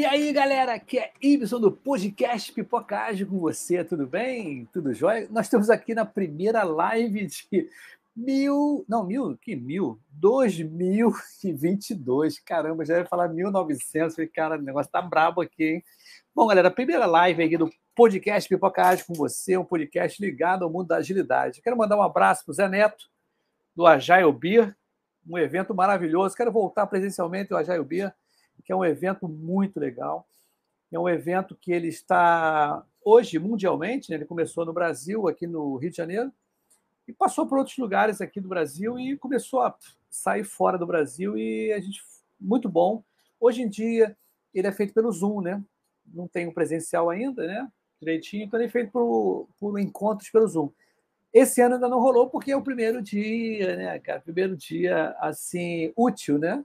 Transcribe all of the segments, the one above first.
E aí, galera, aqui é Ibson do podcast Pipocagem com você, tudo bem? Tudo jóia? Nós estamos aqui na primeira live de mil, não, mil, que mil? 2022, caramba, já ia falar 1900, falei, cara, o negócio tá brabo aqui, hein? Bom, galera, primeira live aqui do podcast Pipocagem com você, um podcast ligado ao mundo da agilidade. Quero mandar um abraço para o Zé Neto, do Agile Beer, um evento maravilhoso. Quero voltar presencialmente ao Agile Beer, que é um evento muito legal. É um evento que ele está hoje mundialmente, né? ele começou no Brasil, aqui no Rio de Janeiro, e passou por outros lugares aqui do Brasil e começou a sair fora do Brasil e a gente muito bom. Hoje em dia ele é feito pelo Zoom, né? Não tem o presencial ainda, né? Direitinho, então ele é feito por, por encontros pelo Zoom. Esse ano ainda não rolou porque é o primeiro dia, né, cara? Primeiro dia assim útil, né?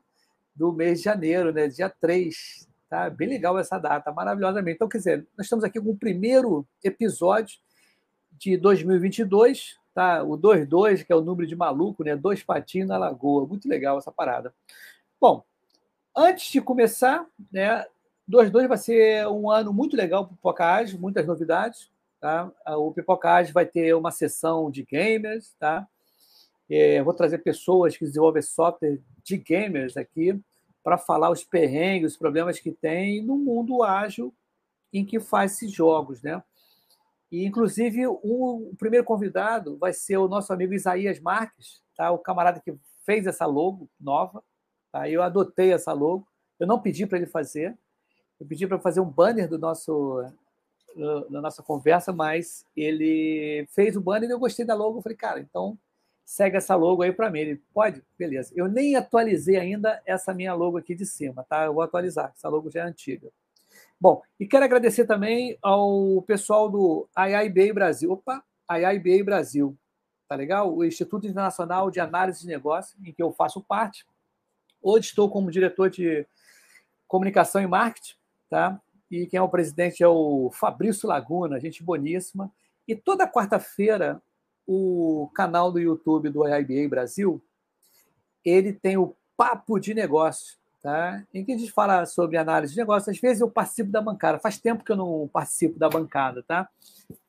Do mês de janeiro, né? dia 3. Tá? Bem legal essa data, maravilhosamente. Então, quer dizer, nós estamos aqui com o primeiro episódio de 2022, tá? o 22, que é o número de maluco, né? dois patinhos na lagoa. Muito legal essa parada. Bom, antes de começar, né? 22 vai ser um ano muito legal para o Pipocage, muitas novidades. Tá? O Pipocage vai ter uma sessão de gamers, tá? É, vou trazer pessoas que desenvolvem software de gamers aqui para falar os perrengues, os problemas que tem no mundo ágil em que faz esses jogos, né? E, inclusive, o, primeiro convidado vai ser o nosso amigo Isaías Marques, tá? o camarada que fez essa logo nova. Tá? Eu adotei essa logo. Eu não pedi para ele fazer. Eu pedi para fazer um banner do nosso da nossa conversa, mas ele fez o banner e eu gostei da logo. Eu falei, cara, então segue essa logo aí para mim. Ele pode? Beleza. Eu nem atualizei ainda essa minha logo aqui de cima, tá? Eu vou atualizar. Essa logo já é antiga. Bom, e quero agradecer também ao pessoal do IIBA Brasil. Opa, IIBA Brasil. Tá legal? O Instituto Internacional de Análise de Negócios, em que eu faço parte. Hoje estou como diretor de comunicação e marketing, tá? E quem é o presidente é o Fabrício Laguna, gente boníssima. E toda quarta-feira o canal do YouTube do IBA Brasil, ele tem o Papo de Negócio, tá? em que a gente fala sobre análise de negócio. Às vezes eu participo da bancada, faz tempo que eu não participo da bancada, tá?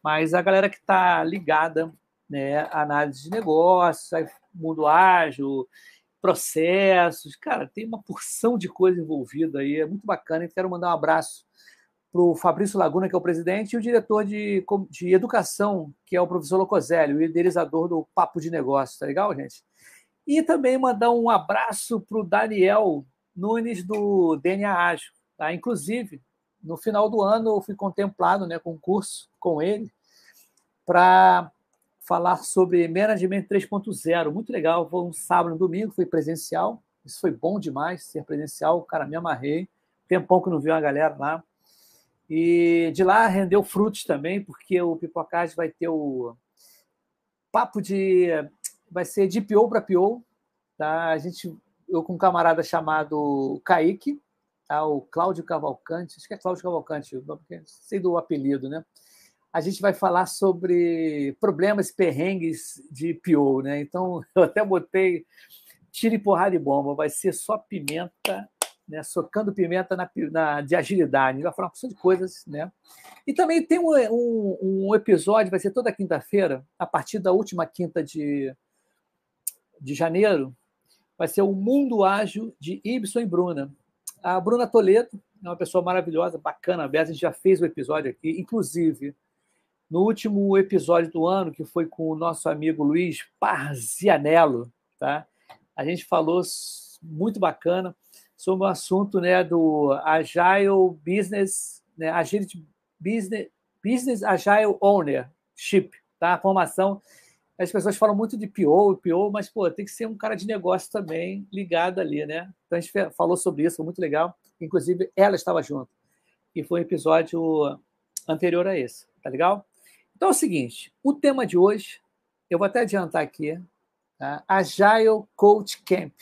Mas a galera que está ligada né, à análise de negócios, mundo ágil, processos, cara, tem uma porção de coisa envolvida aí, é muito bacana. E quero mandar um abraço para o Fabrício Laguna, que é o presidente, e o diretor de, de educação, que é o professor Locoselli, o idealizador do Papo de Negócio, tá legal, gente? E também mandar um abraço para o Daniel Nunes, do DNA Ágil. Tá? Inclusive, no final do ano, eu fui contemplado né, com um curso com ele para falar sobre Management 3.0. Muito legal. Foi um sábado, um domingo, foi presencial. Isso foi bom demais, ser presencial. Cara, me amarrei. Tempão que não vi a galera lá. E de lá rendeu frutos também, porque o Pipocage vai ter o papo de. Vai ser de PO para PO. Tá? A gente, eu com um camarada chamado Kaique, tá? o Cláudio Cavalcante, acho que é Cláudio Cavalcante, sei do apelido, né? A gente vai falar sobre problemas perrengues de PO, né? Então, eu até botei tiro e porrada e bomba, vai ser só pimenta né, socando pimenta na, na, de agilidade. vai falar uma porção de coisas. Né? E também tem um, um, um episódio, vai ser toda quinta-feira, a partir da última quinta de, de janeiro, vai ser o Mundo Ágil de Ibson e Bruna. A Bruna Toledo é uma pessoa maravilhosa, bacana, a gente já fez o episódio aqui, inclusive no último episódio do ano, que foi com o nosso amigo Luiz Parzianello, tá? A gente falou muito bacana sobre o assunto né, do Agile Business, né, Agility Business, Business Agile Ownership, tá? A formação. As pessoas falam muito de PO, PO, mas pô, tem que ser um cara de negócio também ligado ali, né? Então a gente falou sobre isso, foi muito legal. Inclusive, ela estava junto. E foi um episódio anterior a esse, tá legal? Então é o seguinte: o tema de hoje, eu vou até adiantar aqui, tá? Agile Coach Camp.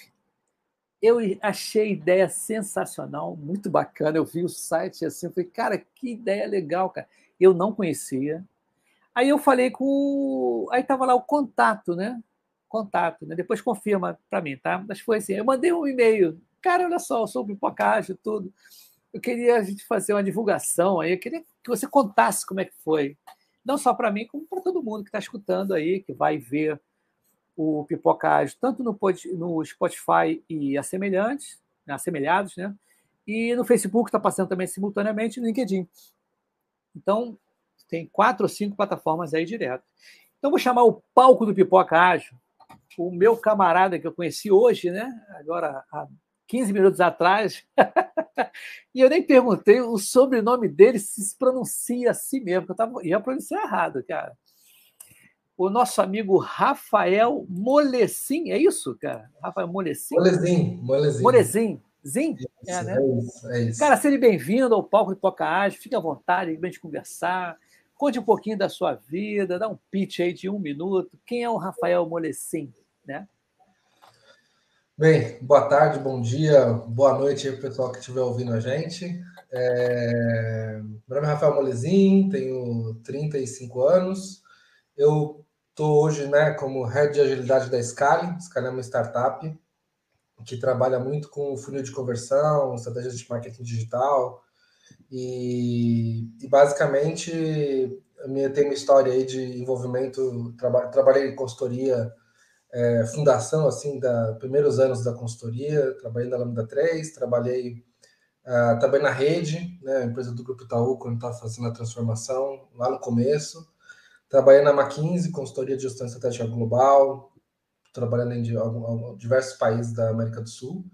Eu achei a ideia sensacional, muito bacana. Eu vi o site assim, falei, cara, que ideia legal, cara. Eu não conhecia. Aí eu falei com. Aí tava lá o contato, né? Contato, né? Depois confirma para mim, tá? Mas foi assim. Eu mandei um e-mail. Cara, olha só, sou pipocagem, tudo. eu queria a gente fazer uma divulgação aí, eu queria que você contasse como é que foi. Não só para mim, como para todo mundo que está escutando aí, que vai ver o Pipoca Ágil, tanto no, no Spotify e assemelhantes, assemelhados, né? E no Facebook está passando também simultaneamente no LinkedIn. Então, tem quatro ou cinco plataformas aí direto. Então, vou chamar o palco do Pipoca Ágil, o meu camarada que eu conheci hoje, né? Agora, há 15 minutos atrás, e eu nem perguntei o sobrenome dele se pronuncia assim mesmo, porque eu tava, ia pronunciar errado, cara. O nosso amigo Rafael Molecim, é isso, cara? Rafael Molecim? Molezim, Molezim. Molezim. Zim? É, né? é, isso, é isso. Cara, seja bem-vindo ao palco de Poca Ágil, fique à vontade, a gente conversar. Conte um pouquinho da sua vida, dá um pitch aí de um minuto. Quem é o Rafael Molecim, né? Bem, boa tarde, bom dia, boa noite aí, pessoal que estiver ouvindo a gente. É... Meu nome é Rafael Molezin, tenho 35 anos. Eu estou hoje né, como head de agilidade da Scali. Scali é uma startup que trabalha muito com funil de conversão, estratégias de marketing digital. E, e basicamente, eu tenho uma história aí de envolvimento. Traba, trabalhei em consultoria é, fundação assim da primeiros anos da consultoria, trabalhei na Lambda 3, trabalhei uh, também na rede, né, empresa do Grupo Itaú, quando estava fazendo a transformação, lá no começo. Trabalhei na McKinsey, consultoria de gestão estratégica global, trabalhando em diversos países da América do Sul.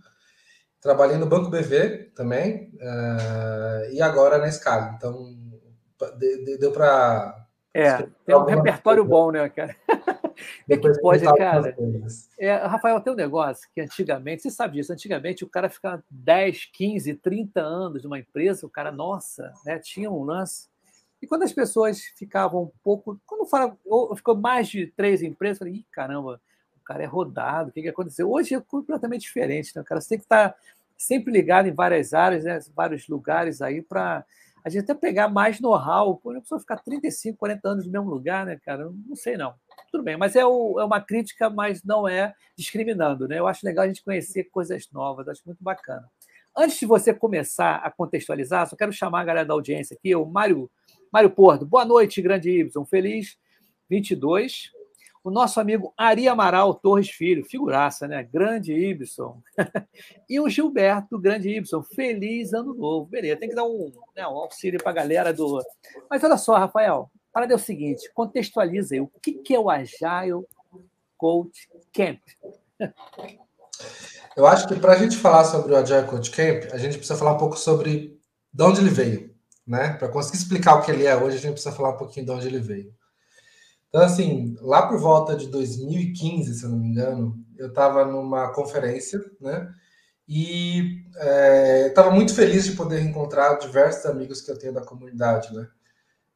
Trabalhei no Banco BV também, uh, e agora na Scala. Então, deu para. É, tem um repertório coisa. bom, né, cara? É que pode, cara. É, Rafael, tem um negócio que antigamente, você sabe disso, antigamente o cara ficava 10, 15, 30 anos numa empresa, o cara, nossa, né, tinha um lance. E quando as pessoas ficavam um pouco. Quando fala, ficou mais de três empresas, eu falei, ih, caramba, o cara é rodado, o que, que aconteceu? Hoje é completamente diferente, né? Cara você tem que estar sempre ligado em várias áreas, né, vários lugares aí para a gente até pegar mais know-how. Por a pessoa ficar 35, 40 anos no mesmo lugar, né, cara? Não sei não. Tudo bem, mas é, o, é uma crítica, mas não é discriminando, né? Eu acho legal a gente conhecer coisas novas, acho muito bacana. Antes de você começar a contextualizar, só quero chamar a galera da audiência aqui, o Mário, Mário Porto. Boa noite, grande Y. Feliz 22 o nosso amigo Ari Amaral Torres Filho, figuraça, né? Grande Ibson. e o Gilberto, grande Ibson, feliz ano novo. Beleza, tem que dar um, né, um auxílio para a galera do. Mas olha só, Rafael, para é o seguinte: contextualiza aí o que, que é o Agile Coach Camp. Eu acho que para a gente falar sobre o Agile Coach Camp, a gente precisa falar um pouco sobre de onde ele veio. Né? Para conseguir explicar o que ele é hoje, a gente precisa falar um pouquinho de onde ele veio. Então, assim, lá por volta de 2015, se eu não me engano, eu estava numa conferência, né? E estava é, muito feliz de poder encontrar diversos amigos que eu tenho da comunidade, né?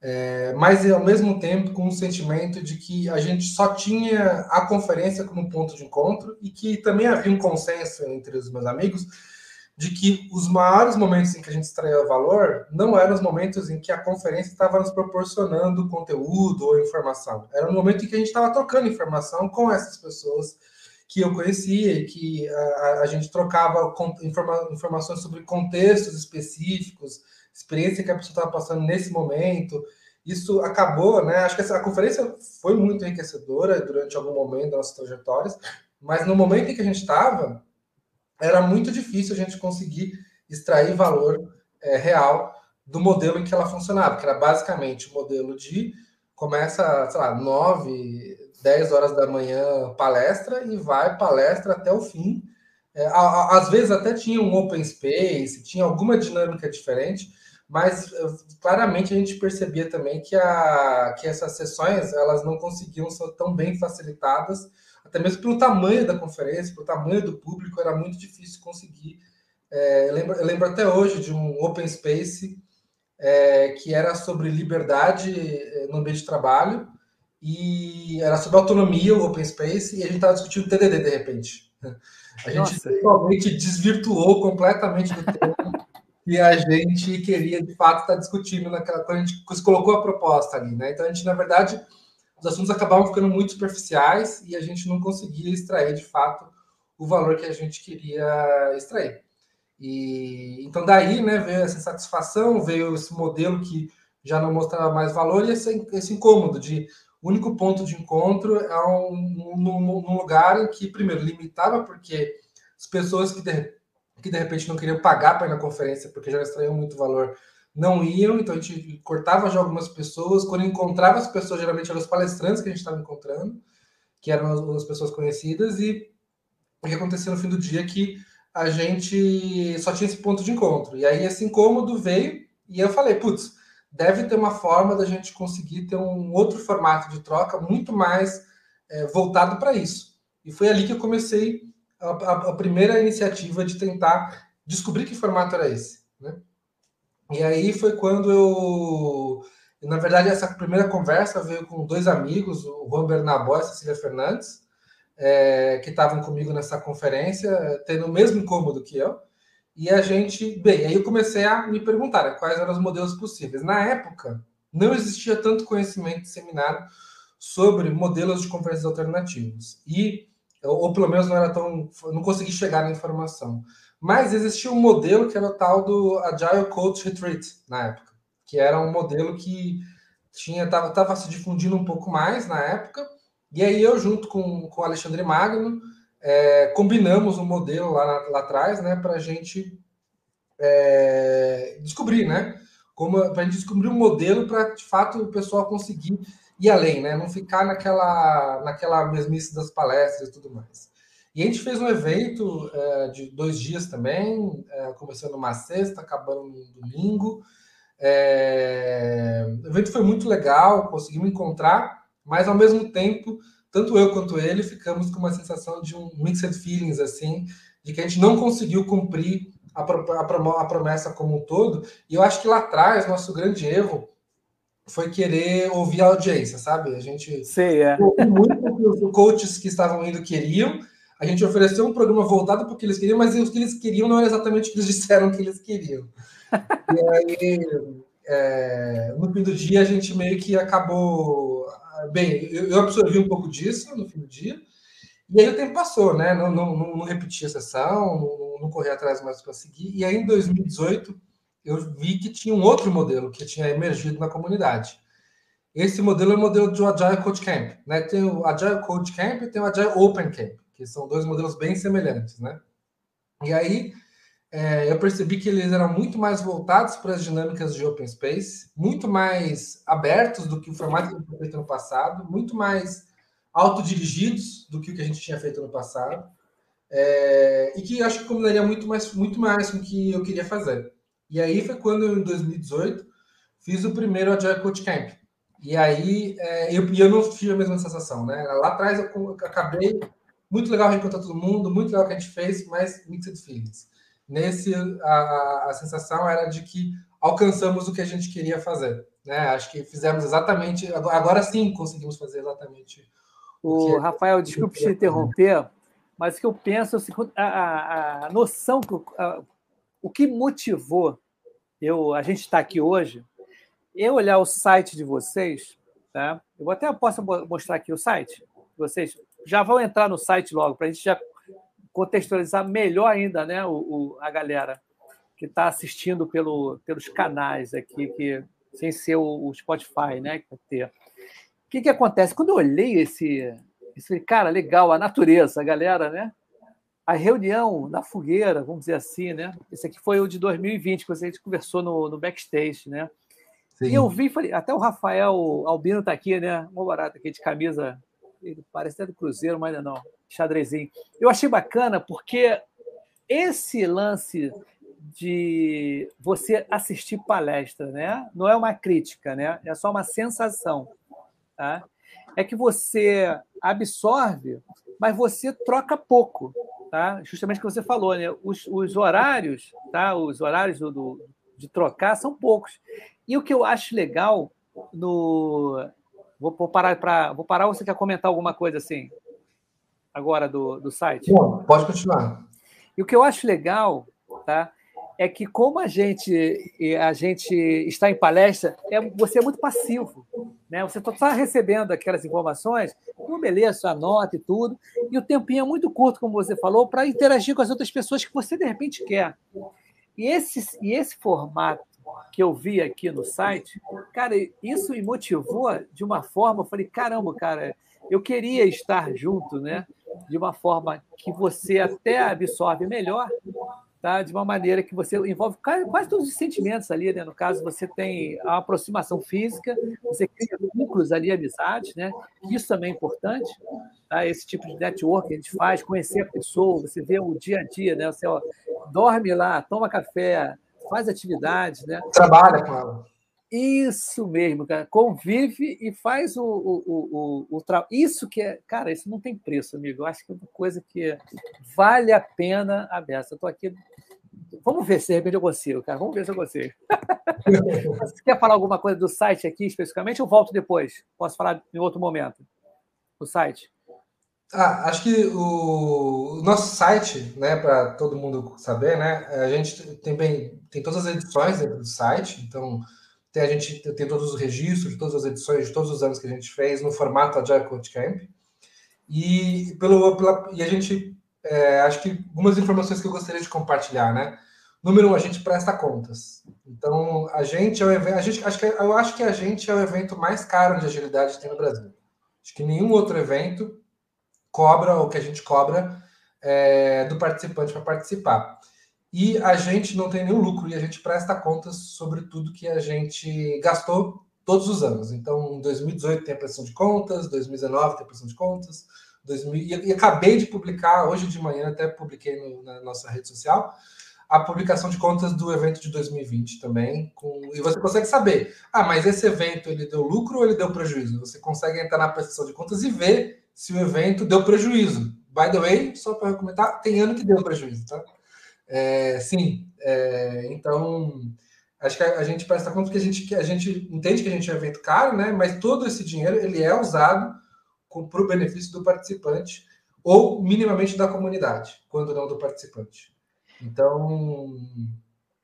É, mas ao mesmo tempo com o sentimento de que a gente só tinha a conferência como ponto de encontro e que também havia um consenso entre os meus amigos de que os maiores momentos em que a gente extraía valor não eram os momentos em que a conferência estava nos proporcionando conteúdo ou informação. Era o momento em que a gente estava trocando informação com essas pessoas que eu conhecia e que a, a gente trocava informa, informações sobre contextos específicos, experiência que a pessoa estava passando nesse momento. Isso acabou, né? Acho que essa, a conferência foi muito enriquecedora durante algum momento das nossas trajetórias, mas no momento em que a gente estava, era muito difícil a gente conseguir extrair valor é, real do modelo em que ela funcionava, que era basicamente o modelo de começa, sei lá, 9, 10 horas da manhã palestra e vai palestra até o fim. É, às vezes até tinha um open space, tinha alguma dinâmica diferente, mas é, claramente a gente percebia também que, a, que essas sessões elas não conseguiam ser tão bem facilitadas até mesmo pelo tamanho da conferência, pelo tamanho do público, era muito difícil conseguir. É, eu, lembro, eu, lembro, até hoje de um open space é, que era sobre liberdade é, no ambiente de trabalho e era sobre autonomia, o open space, e a gente estava discutindo TDD de repente. A gente totalmente desvirtuou completamente do tema que a gente queria de fato estar discutindo naquela quando a gente colocou a proposta ali, né? Então a gente na verdade os assuntos acabavam ficando muito superficiais e a gente não conseguia extrair de fato o valor que a gente queria extrair. E então daí, né, veio essa insatisfação, veio esse modelo que já não mostrava mais valor e esse, esse incômodo de único ponto de encontro é um, um, lugar em que, primeiro, limitava, porque as pessoas que de, que de repente não queriam pagar para ir na conferência, porque já extraíam muito valor, não iam, então a gente cortava já algumas pessoas. Quando encontrava as pessoas, geralmente eram os palestrantes que a gente estava encontrando, que eram as, as pessoas conhecidas, e o que acontecia no fim do dia é que a gente só tinha esse ponto de encontro. E aí esse incômodo veio, e eu falei, putz, deve ter uma forma da gente conseguir ter um outro formato de troca muito mais é, voltado para isso. E foi ali que eu comecei a, a, a, primeira iniciativa de tentar descobrir que formato era esse. Né? E aí foi quando eu. Na verdade, essa primeira conversa veio com dois amigos, o Juan Bernabó e a Cecília Fernandes, é, que estavam comigo nessa conferência, tendo o mesmo incômodo que eu. E a gente, bem, aí eu comecei a me perguntar né, quais eram os modelos possíveis. Na época, não existia tanto conhecimento disseminado sobre modelos de conferências alternativos. E, ou pelo menos não era tão, não consegui chegar na informação. Mas existia um modelo que era o tal do Agile Coach Retreat na época, que era um modelo que tinha tava, tava se difundindo um pouco mais na época. E aí eu junto com, com o Alexandre Magno é, combinamos um modelo lá, lá atrás, né, para a gente é, descobrir, né, como para a gente descobrir um modelo para de fato o pessoal conseguir ir além, né, não ficar naquela naquela mesmice das palestras e tudo mais. E a gente fez um evento é, de dois dias também, é, começando numa sexta, acabando no domingo. É, o evento foi muito legal, conseguimos encontrar, mas ao mesmo tempo tanto eu quanto ele ficamos com uma sensação de um mixed feelings, assim, de que a gente não conseguiu cumprir a, a, a promessa como um todo. E eu acho que lá atrás, nosso grande erro foi querer ouvir a audiência, sabe? A gente Sei, é. muito que os coaches que estavam indo queriam. A gente ofereceu um programa voltado para o que eles queriam, mas o que eles queriam não era exatamente o que eles disseram que eles queriam. e aí, é, no fim do dia, a gente meio que acabou bem, eu absorvi um pouco disso no fim do dia, e aí o tempo passou, né? Não, não, não, repeti a sessão, não, não corri atrás mais para seguir, e aí em 2018 eu vi que tinha um outro modelo que tinha emergido na comunidade. Esse modelo é o modelo do Agile Coach Camp, né? Tem o Agile Coach Camp e tem o Agile Open Camp, que são dois modelos bem semelhantes, né? E aí é, eu percebi que eles eram muito mais voltados para as dinâmicas de open space, muito mais abertos do que o formato que a gente tinha feito no passado, muito mais autodirigidos do que o que a gente tinha feito no passado, é, e que acho que combinaria muito mais, muito mais com o que eu queria fazer. E aí foi quando, eu, em 2018, fiz o primeiro Agile Coach Camp. E aí é, eu, eu não tive a mesma sensação, né? Lá atrás eu acabei, muito legal reencontrar todo mundo, muito legal o que a gente fez, mas mixed feelings. Nesse, a, a sensação era de que alcançamos o que a gente queria fazer. Né? Acho que fizemos exatamente. Agora sim conseguimos fazer exatamente. O, o Rafael, desculpe te interromper, mas o que eu penso, assim, a, a, a noção, que, a, o que motivou eu, a gente estar aqui hoje, eu olhar o site de vocês, tá? eu até posso mostrar aqui o site, vocês já vão entrar no site logo, para a gente já contextualizar melhor ainda né, o, o a galera que está assistindo pelo, pelos canais aqui, que, sem ser o, o Spotify, né? Que ter. O que, que acontece? Quando eu olhei esse, esse. Cara, legal, a natureza, a galera, né? A reunião na fogueira, vamos dizer assim, né? Esse aqui foi o de 2020, que a gente conversou no, no backstage, né? Sim. E eu vi, falei, até o Rafael Albino está aqui, né? Um barato aqui de camisa, ele parece até do Cruzeiro, mas ainda não xadrezinho. Eu achei bacana porque esse lance de você assistir palestra, né? Não é uma crítica, né? É só uma sensação, tá? É que você absorve, mas você troca pouco, tá? Justamente o que você falou, né? Os, os horários, tá? Os horários do, do, de trocar são poucos. E o que eu acho legal no vou, vou parar para vou parar. Ou você quer comentar alguma coisa assim? agora do, do site? Bom, pode continuar. E o que eu acho legal, tá? É que como a gente a gente está em palestra, é, você é muito passivo, né? Você está recebendo aquelas informações, Então, beleza, anota e tudo. E o tempinho é muito curto, como você falou, para interagir com as outras pessoas que você de repente quer. E esse, e esse formato que eu vi aqui no site, cara, isso me motivou de uma forma. Eu falei, caramba, cara, eu queria estar junto, né? De uma forma que você até absorve melhor, tá? de uma maneira que você envolve quase todos os sentimentos ali, né? No caso, você tem a aproximação física, você cria vínculos ali, amizades, né? Isso também é importante, tá? Esse tipo de network que a gente faz, conhecer a pessoa, você vê o dia a dia, né? Você ó, dorme lá, toma café, faz atividades, né? Trabalha com ela. Isso mesmo, cara. Convive e faz o, o, o, o, trabalho. Isso que é. Cara, isso não tem preço, amigo. Eu acho que é uma coisa que vale a pena a beça. Eu tô aqui. Vamos ver se de repente eu consigo, cara. Vamos ver se eu consigo. Você quer falar alguma coisa do site aqui especificamente ou volto depois? Posso falar em outro momento? O site? Ah, acho que o, nosso site, né, para todo mundo saber, né, a gente tem bem tem todas as edições dentro do site, então tem, a gente tem todos os registros de todas as edições de todos os anos que a gente fez no formato Agile Coach Camp. E, pelo, pela, e a gente, é, acho que algumas informações que eu gostaria de compartilhar, né? Número um, a gente presta contas. Então, a gente é o evento, a gente, acho que, eu acho que a gente é o evento mais caro de agilidade que tem no Brasil. Acho que nenhum outro evento cobra o que a gente cobra é, do participante para participar e a gente não tem nenhum lucro e a gente presta contas sobre tudo que a gente gastou todos os anos. Então, em 2018 tem a prestação de contas, 2019 tem a de contas, 2000, e, e acabei de publicar, hoje de manhã até publiquei no, na nossa rede social, a publicação de contas do evento de 2020 também. Com, e você consegue saber, ah, mas esse evento ele deu lucro ou ele deu prejuízo? Você consegue entrar na prestação de contas e ver se o evento deu prejuízo. By the way, só para comentar, tem ano que deu prejuízo, tá? É, sim, é, então acho que a, a, gente presta conta que a gente, que a gente entende que a gente é um evento caro, né? Mas todo esse dinheiro ele é usado para o benefício do participante ou minimamente da comunidade, quando não do participante. Então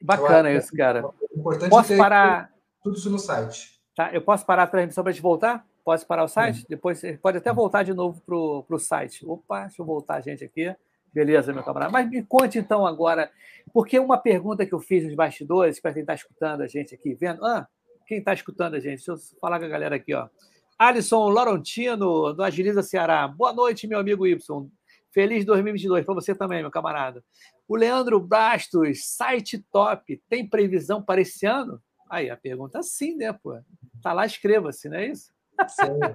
bacana isso, cara. É importante posso parar tudo isso no site. Tá, eu posso parar a transmissão para a gente voltar? Posso parar o site? Sim. Depois pode até voltar de novo para o site. Opa, deixa eu voltar, gente, aqui. Beleza, meu camarada. Mas me conte então agora, porque uma pergunta que eu fiz nos bastidores, para quem está escutando a gente aqui, vendo. Ah, quem está escutando a gente? Deixa eu falar com a galera aqui, ó. Alisson Laurentino, do Agiliza Ceará. Boa noite, meu amigo Y. Feliz 2022 para você também, meu camarada. O Leandro Bastos, site top. Tem previsão para esse ano? Aí a pergunta sim, né, pô? Tá lá, inscreva-se, não é isso?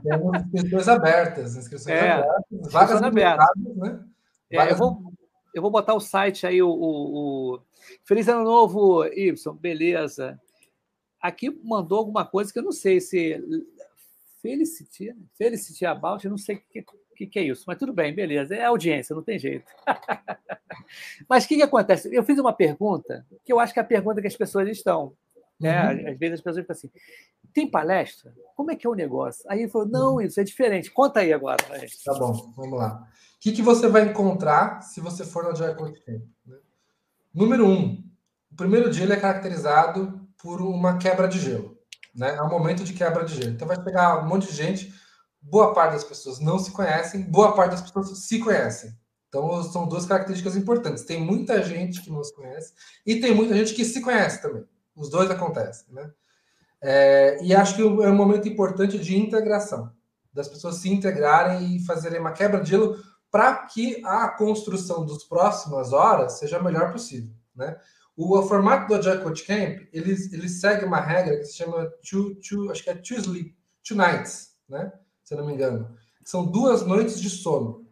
Temos inscrições abertas, inscrições é, abertas, vagas abertas, né? É, eu, vou, eu vou botar o site aí, o, o, o, Feliz Ano Novo, Y, beleza. Aqui mandou alguma coisa que eu não sei se. Felicity, Felicity About, eu não sei o que, que, que, é isso, mas tudo bem, beleza. É audiência, não tem jeito. mas o que, que acontece? Eu fiz uma pergunta que eu acho que é a pergunta que as pessoas estão. Né? Uhum. Às vezes as pessoas ficam assim: tem palestra? Como é que é o negócio? Aí ele falou: não, isso é diferente. Conta aí agora. Tá bom, vamos lá que, que você vai encontrar se você for no Agile Coach Camp? Né? Número um, o primeiro dia ele é caracterizado por uma quebra de gelo. Né? É um momento de quebra de gelo. Então vai pegar um monte de gente, boa parte das pessoas não se conhecem, boa parte das pessoas se conhecem. Então são duas características importantes. Tem muita gente que não se conhece e tem muita gente que se conhece também. Os dois acontecem, né? É, e acho que é um momento importante de integração, das pessoas se integrarem e fazerem uma quebra de gelo para que a construção das próximas horas seja a melhor possível, né? O, o formato do Agile Coach Camp, ele, ele segue uma regra que se chama two, two, acho que é two sleep, two nights, né? Se eu não me engano. São duas noites de sono.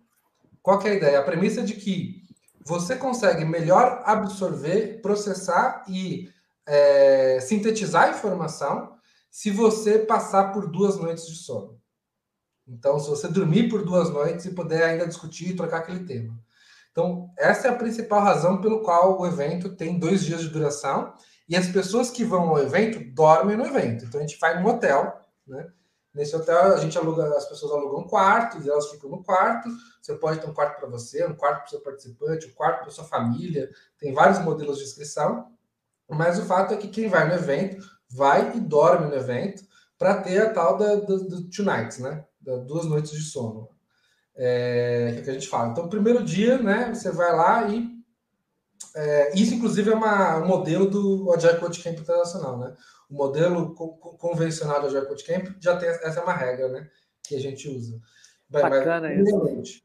Qual é a ideia? A premissa é de que você consegue melhor absorver, processar e é, sintetizar a informação se você passar por duas noites de sono. Então, se você dormir por duas noites e puder ainda discutir e trocar aquele tema. Então, essa é a principal razão pelo qual o evento tem dois dias de duração e as pessoas que vão ao evento dormem no evento. Então, a gente vai num hotel, né? Nesse hotel, a gente aluga, as pessoas alugam quartos, e elas ficam no quarto. Você pode ter um quarto para você, um quarto para o seu participante, um quarto para sua família. Tem vários modelos de inscrição. Mas o fato é que quem vai no evento vai e dorme no evento para ter a tal da, do, do two nights, né? duas noites de sono. É, que, é que a gente fala. Então, primeiro dia, né, você vai lá e. É, isso, inclusive, é uma, um modelo do Agile Code Camp Internacional, né? O modelo co convencional do Agile Camp já tem essa é uma regra, né? Que a gente usa. Bacana mas, isso.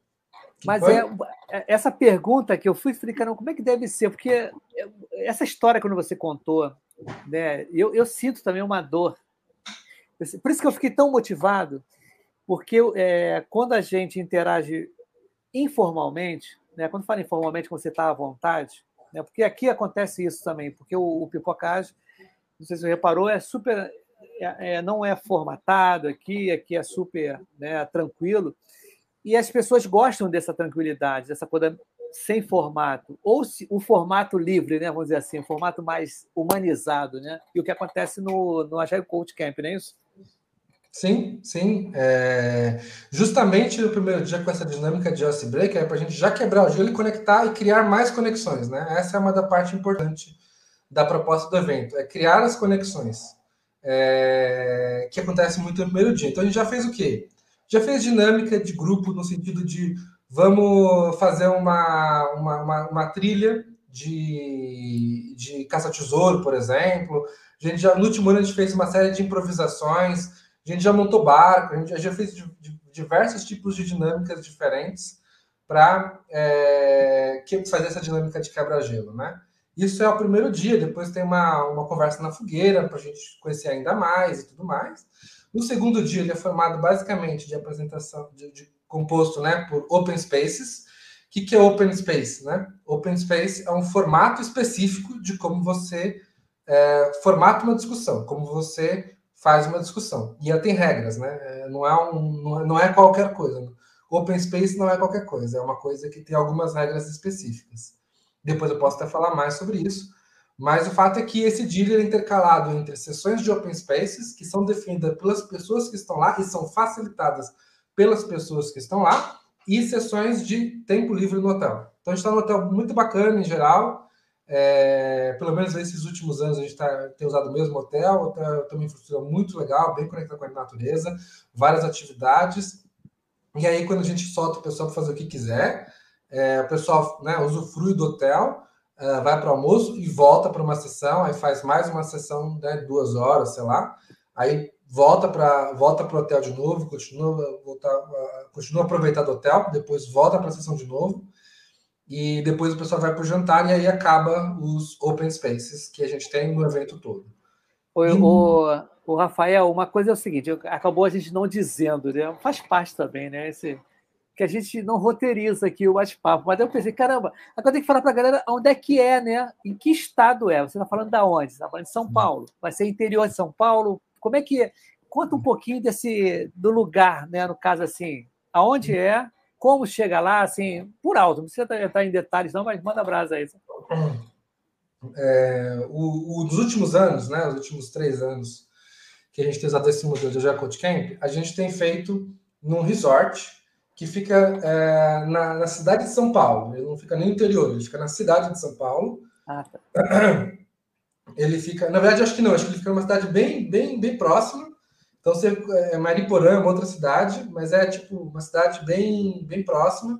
Mas é, é, essa pergunta que eu fui explicando, como é que deve ser? Porque essa história, quando você contou, né, eu, eu sinto também uma dor. Por isso que eu fiquei tão motivado, porque é, quando a gente interage informalmente, né, quando fala informalmente, quando você está à vontade, né, porque aqui acontece isso também, porque o, o não sei se você reparou, é super, é, é, não é formatado aqui, aqui é super né, tranquilo, e as pessoas gostam dessa tranquilidade, dessa sem formato, ou se, o formato livre, né, vamos dizer assim, o formato mais humanizado, né? E o que acontece no, no Agile Coach Camp, não é isso? Sim, sim. É... Justamente no primeiro dia com essa dinâmica de Ice Breaker é para a gente já quebrar o gelo e conectar e criar mais conexões, né? Essa é uma da parte importante da proposta do evento, é criar as conexões, é... que acontece muito no primeiro dia. Então a gente já fez o quê? Já fez dinâmica de grupo no sentido de vamos fazer uma, uma, uma, uma trilha de, de caça-tesouro, por exemplo. A gente já, no último ano a gente fez uma série de improvisações, a gente já montou barco, a gente já fez diversos tipos de dinâmicas diferentes para é, fazer essa dinâmica de quebra-gelo, né? Isso é o primeiro dia, depois tem uma, uma conversa na fogueira para a gente conhecer ainda mais e tudo mais. No segundo dia, ele é formado basicamente de apresentação, de, de composto né, por open spaces. O que, que é open space? Né? Open space é um formato específico de como você é, formata uma discussão, como você faz uma discussão. E ela tem regras, né? É, não é, um, não é qualquer coisa. Open space não é qualquer coisa, é uma coisa que tem algumas regras específicas. Depois eu posso até falar mais sobre isso. Mas o fato é que esse dealer é intercalado entre sessões de open spaces, que são definidas pelas pessoas que estão lá e são facilitadas pelas pessoas que estão lá, e sessões de tempo livre no hotel. Então a gente está num hotel muito bacana em geral. É, pelo menos nesses últimos anos a gente tá, tem usado o mesmo hotel, tem uma infraestrutura muito legal, bem conectada com a natureza, várias atividades. E aí, quando a gente solta o pessoal para fazer o que quiser, é, o pessoal né, usufrui do hotel uh, vai para o almoço e volta para uma sessão, aí faz mais uma sessão, né, duas horas, sei lá, aí volta para volta o hotel de novo, continua voltar, continua a aproveitar do hotel, depois volta para a sessão de novo e depois o pessoal vai para o jantar e aí acaba os open spaces que a gente tem no evento todo. O, e... o, o Rafael, uma coisa é o seguinte, acabou a gente não dizendo, né? faz parte também, né? Esse, que a gente não roteiriza aqui o bate-papo. Mas eu pensei, caramba, agora tem que falar para a galera onde é que é, né? Em que estado é? Você está falando da onde? Você está falando de São Paulo. Vai ser interior de São Paulo? Como é que? Conta um pouquinho desse do lugar, né? No caso, assim, aonde é, como chega lá, assim, por alto. Não precisa entrar em detalhes, não, mas manda brasa aí. É, o, o, nos últimos anos, né? Os últimos três anos que a gente tem usado esse modelo de Jacob Camp, a gente tem feito num resort que fica é, na, na, cidade de São Paulo. Ele não fica nem no interior, ele fica na cidade de São Paulo. Ah, tá. Ele fica, na verdade, acho que não, acho que ele fica numa cidade bem, bem, bem próxima. Então, você, é Mariporã é uma outra cidade, mas é tipo uma cidade bem, bem próxima.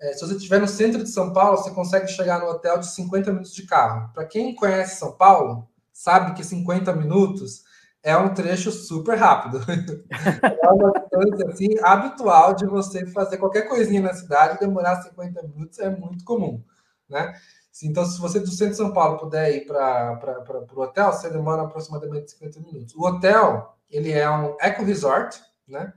É, se você estiver no centro de São Paulo, você consegue chegar no hotel de 50 minutos de carro. Para quem conhece São Paulo, sabe que 50 minutos é um trecho super rápido. é uma distância assim, habitual de você fazer qualquer coisinha na cidade demorar 50 minutos é muito comum, né? Então, se você do centro de São Paulo puder ir para o hotel, você demora aproximadamente 50 minutos. O hotel, ele é um eco resort, né?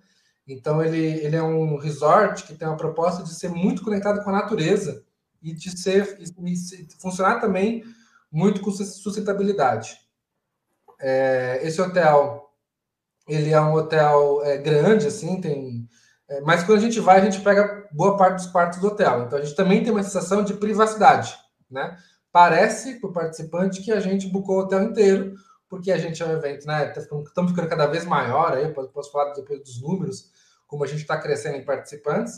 Então, ele, ele é um resort que tem uma proposta de ser muito conectado com a natureza e de ser e funcionar também muito com sustentabilidade. É, esse hotel, ele é um hotel é, grande, assim, tem. É, mas quando a gente vai, a gente pega boa parte dos quartos do hotel. Então a gente também tem uma sensação de privacidade, né? Parece para o participante que a gente bucou o hotel inteiro, porque a gente é um evento, né? Estamos tá ficando cada vez maior aí, posso, falar depois dos números, como a gente está crescendo em participantes,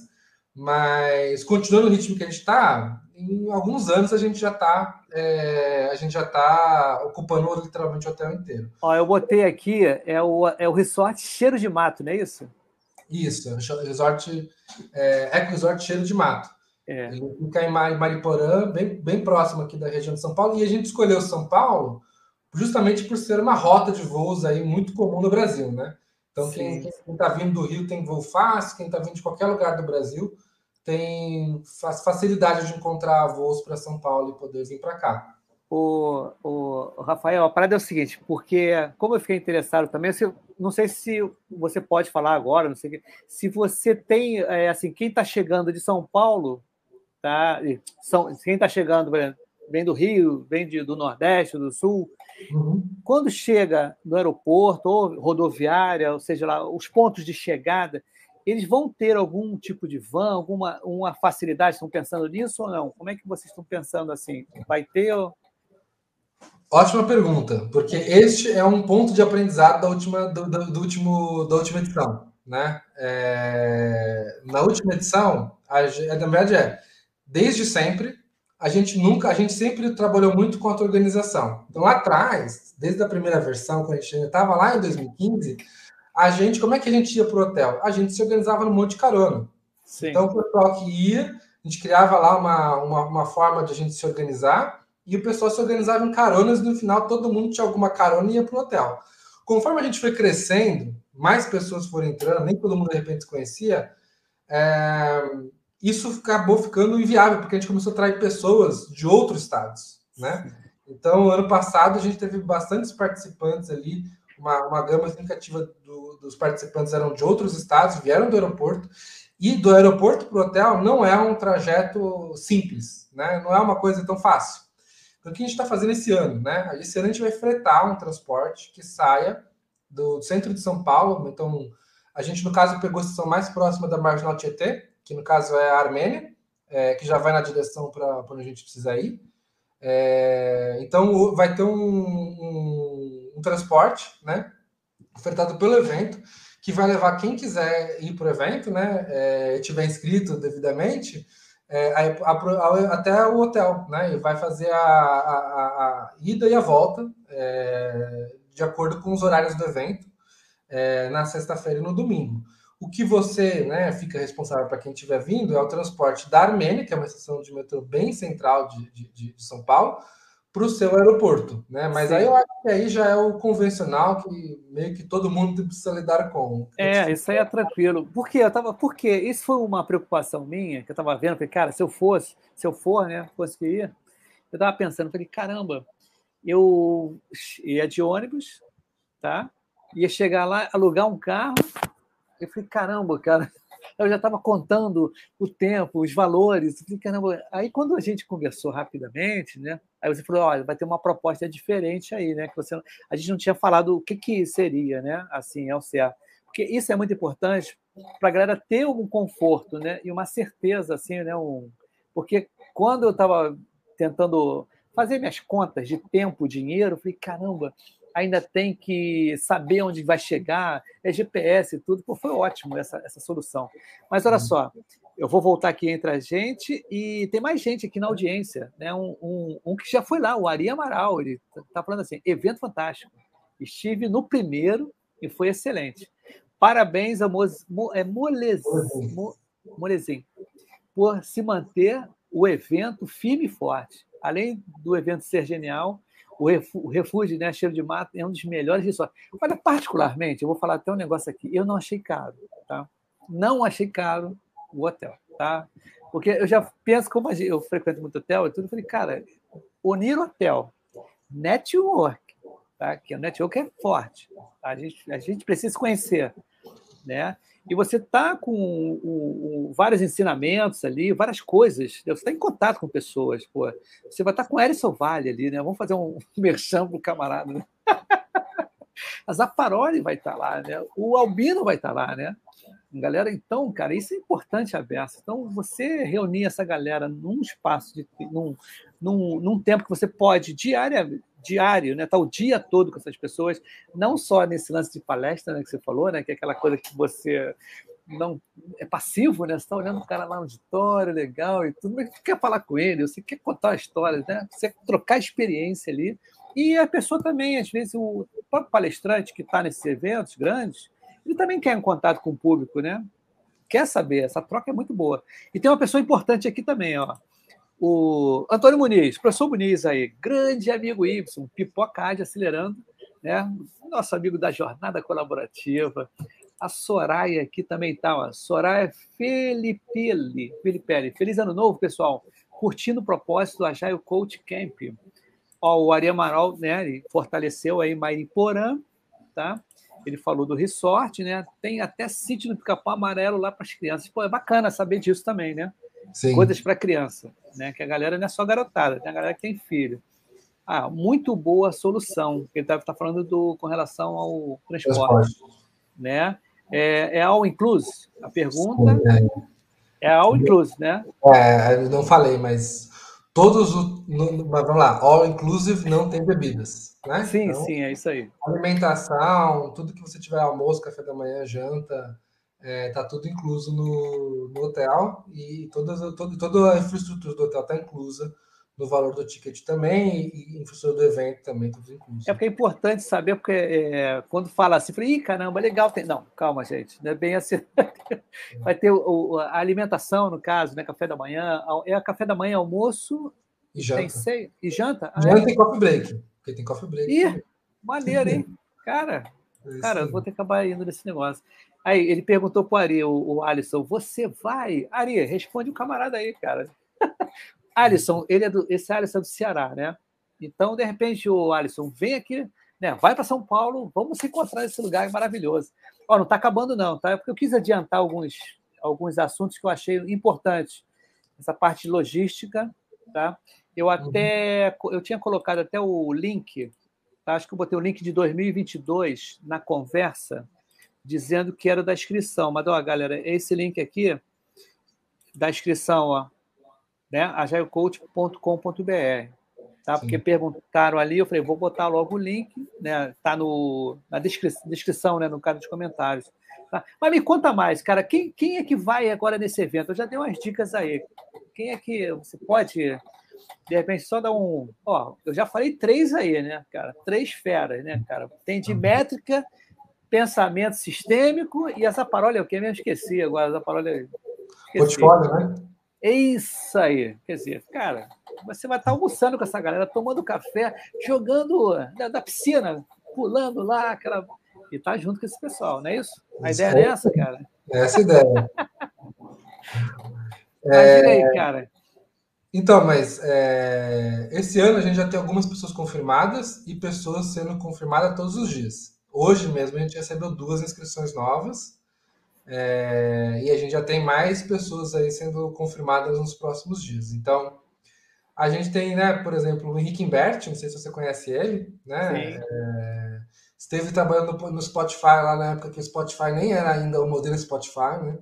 mas continuando o ritmo que a gente está, em alguns anos a gente já está é, a gente já está ocupando literalmente o hotel inteiro. Ó, eu botei aqui, é o, é o resort Cheiro de Mato, não é isso? Isso, resort, é, Eco Resort Cheiro de Mato. É. Em Mariporã, bem, bem próximo aqui da região de São Paulo, e a gente escolheu São Paulo justamente por ser uma rota de voos aí muito comum no Brasil, né? Então, Sim. quem está vindo do Rio tem voo fácil, quem está vindo de qualquer lugar do Brasil tem facilidade de encontrar voos para São Paulo e poder vir para cá. O, o, Rafael, a parada é o seguinte, porque como eu fiquei interessado também, se, não sei se você pode falar agora, não sei se você tem, é, assim, quem está chegando de São Paulo, tá? São, quem está chegando, vem do Rio, vem de, do Nordeste, do Sul, uhum. quando chega no aeroporto ou rodoviária, ou seja lá, os pontos de chegada, eles vão ter algum tipo de van, alguma uma facilidade? Estão pensando nisso ou não? Como é que vocês estão pensando assim? Vai ter Ótima pergunta, porque este é um ponto de aprendizado da última, do, do, do último, da última edição. Né? É, na última edição, a, na verdade é, desde sempre, a gente nunca, a gente sempre trabalhou muito com a organização. Então, lá atrás, desde a primeira versão, quando a gente estava lá em 2015, a gente, como é que a gente ia para o hotel? A gente se organizava no monte de carona. Sim. Então, o pessoal que ia, a gente criava lá uma, uma, uma forma de a gente se organizar e o pessoal se organizava em caronas e no final todo mundo tinha alguma carona e ia para o hotel. Conforme a gente foi crescendo, mais pessoas foram entrando, nem todo mundo de repente se conhecia, é, isso acabou ficando inviável, porque a gente começou a atrair pessoas de outros estados, né? Então, ano passado, a gente teve bastantes participantes ali, uma, uma gama significativa do, dos participantes eram de outros estados, vieram do aeroporto, e do aeroporto para o hotel não é um trajeto simples, né? Não é uma coisa tão fácil. Então, o que a gente está fazendo esse ano? Né? Esse ano a gente vai fretar um transporte que saia do centro de São Paulo. Então, a gente, no caso, pegou a estação mais próxima da Marginal Tietê, que no caso é a Armênia, é, que já vai na direção para onde a gente precisa ir. É, então, vai ter um, um, um transporte né, ofertado pelo evento, que vai levar quem quiser ir para o evento, né, é, tiver inscrito devidamente, é, a, a, até o hotel, né? E vai fazer a, a ida e a volta é, de acordo com os horários do evento é, na sexta-feira e no domingo. O que você né, fica responsável para quem estiver vindo é o transporte da Armênia, que é uma estação de metrô bem central de, de, de São Paulo, para o seu aeroporto, né? Mas Sim. aí eu acho que aí já é o convencional que meio que todo mundo precisa lidar com. É, isso aí é tranquilo. Por quê? Eu tava, porque isso foi uma preocupação minha que eu estava vendo, porque cara, se eu fosse, se eu for, né, fosse que ir, eu estava pensando, falei, caramba, eu ia de ônibus, tá? Ia chegar lá, alugar um carro. Eu falei, caramba, cara, eu já estava contando o tempo, os valores. Falei, caramba. Aí quando a gente conversou rapidamente, né? Aí você falou, olha, vai ter uma proposta diferente aí, né? Que você, a gente não tinha falado o que, que seria, né? Assim, ao certo. Porque isso é muito importante para a galera ter um conforto, né? E uma certeza, assim, né? Um, porque quando eu estava tentando fazer minhas contas de tempo, dinheiro, eu falei, caramba, ainda tem que saber onde vai chegar, é GPS e tudo. Pô, foi ótimo essa, essa solução. Mas olha só, eu vou voltar aqui entre a gente e tem mais gente aqui na audiência, né? Um, um, um que já foi lá, o Ari Amaral, ele está falando assim: evento fantástico. Estive no primeiro e foi excelente. Parabéns a Mo, Mo, é Molezin, Mo, Molezin por se manter o evento firme e forte. Além do evento ser genial, o refúgio, né, Cheiro de Mato, é um dos melhores resorts. Olha, particularmente, eu vou falar até um negócio aqui, eu não achei caro, tá? Não achei caro o hotel, tá? Porque eu já penso, como eu frequento muito hotel e tudo, eu falei, cara, unir Hotel, network, tá? Que o network é forte, tá? a, gente, a gente precisa conhecer, né? E você está com o, o, vários ensinamentos ali, várias coisas. Né? Você está em contato com pessoas. Pô. Você vai estar tá com Erison Vale ali, né? Vamos fazer um merchan para o camarada. Né? A Zaparoli vai estar tá lá, né? O Albino vai estar tá lá, né? Galera, então, cara, isso é importante, Aberto. Então, você reunir essa galera num espaço, de, num, num, num tempo que você pode, diária, diário, né? Tá o dia todo com essas pessoas, não só nesse lance de palestra, né, que você falou, né? Que é aquela coisa que você não é passivo, né? Você está olhando o cara lá no auditório, legal e tudo, mas você quer falar com ele, você quer contar a história, né? Você quer trocar experiência ali. E a pessoa também, às vezes, o próprio palestrante que está nesses eventos grandes, ele também quer um contato com o público, né? Quer saber, essa troca é muito boa. E tem uma pessoa importante aqui também, ó. O Antônio Muniz, professor Muniz aí, grande amigo Y, pipoca de acelerando, né? Nosso amigo da jornada colaborativa. A Soraya aqui também tá, ó. Soraya Felipelli, Felipelli. Feliz ano novo, pessoal. Curtindo o propósito do Agile Coach Camp. Ó, o Ari Amaral, né, ele fortaleceu aí Mairiporã, tá? Ele falou do resort, né? Tem até sítio no Pica-Pau Amarelo lá para as crianças. Pô, é bacana saber disso também, né? Sim. Coisas para criança, né? Que a galera não é só garotada, tem a galera que tem filho. Ah, muito boa solução. Ele está tá falando do, com relação ao transporte, transporte. né? É, é all inclusive? A pergunta Sim, é. é all inclusive, né? É, eu não falei, mas todos os. vamos lá, all inclusive não tem bebidas, né? Sim, então, sim, é isso aí. Alimentação, tudo que você tiver almoço, café da manhã, janta, é, tá tudo incluso no, no hotel e todas, todo, toda a infraestrutura do hotel está inclusa no valor do ticket também e, infraestrutura do evento também, tudo incluso. É porque é importante saber, porque é, quando fala assim, falei, ih, caramba, legal. Tem... Não, calma, gente, não é bem assim. Vai ter o, a alimentação, no caso, né? Café da manhã, é a café da manhã, almoço e janta. Tem seis, e janta? Ah, janta é. e coffee break, porque tem coffee break. Ih, maneiro, hein? Cara, é cara, eu vou ter que acabar indo nesse negócio. Aí ele perguntou para o Ari, o, o Alisson, você vai? Ari, responde o camarada aí, cara. Alisson, ele é do, esse Alisson é do Ceará, né? Então, de repente, o Alisson vem aqui, né? Vai para São Paulo, vamos se encontrar nesse lugar maravilhoso. Ó, não está acabando, não, tá? Porque eu quis adiantar alguns, alguns assuntos que eu achei importantes. Essa parte de logística, tá? Eu até uhum. eu tinha colocado até o link, tá? acho que eu botei o link de 2022 na conversa dizendo que era da inscrição. Mas, ó, galera, esse link aqui da inscrição, ó, né? agilecoach.com.br. Tá? Porque perguntaram ali, eu falei, vou botar logo o link, né? Tá no, na descri descrição, né? no caso dos comentários. Tá? Mas me conta mais, cara, quem, quem é que vai agora nesse evento? Eu já dei umas dicas aí. Quem é que você pode, de repente, só dar um. Ó, eu já falei três aí, né, cara? Três feras, né, cara? Tem de métrica, pensamento sistêmico e essa parola é o que? Eu mesmo esqueci agora, essa parola. Portfólio, né? É isso aí. Quer dizer, cara, você vai estar almoçando com essa galera, tomando café, jogando da, da piscina, pulando lá, aquela. E tá junto com esse pessoal, não é isso? A isso ideia é essa, cara. Essa ideia. Imagina aí, é, cara. Então, mas é... esse ano a gente já tem algumas pessoas confirmadas e pessoas sendo confirmadas todos os dias. Hoje mesmo a gente recebeu duas inscrições novas é, e a gente já tem mais pessoas aí sendo confirmadas nos próximos dias. Então, a gente tem, né, por exemplo, o Henrique Imbert, não sei se você conhece ele, né? É, esteve trabalhando no, Spotify lá na época que o Spotify nem era ainda o modelo Spotify, né?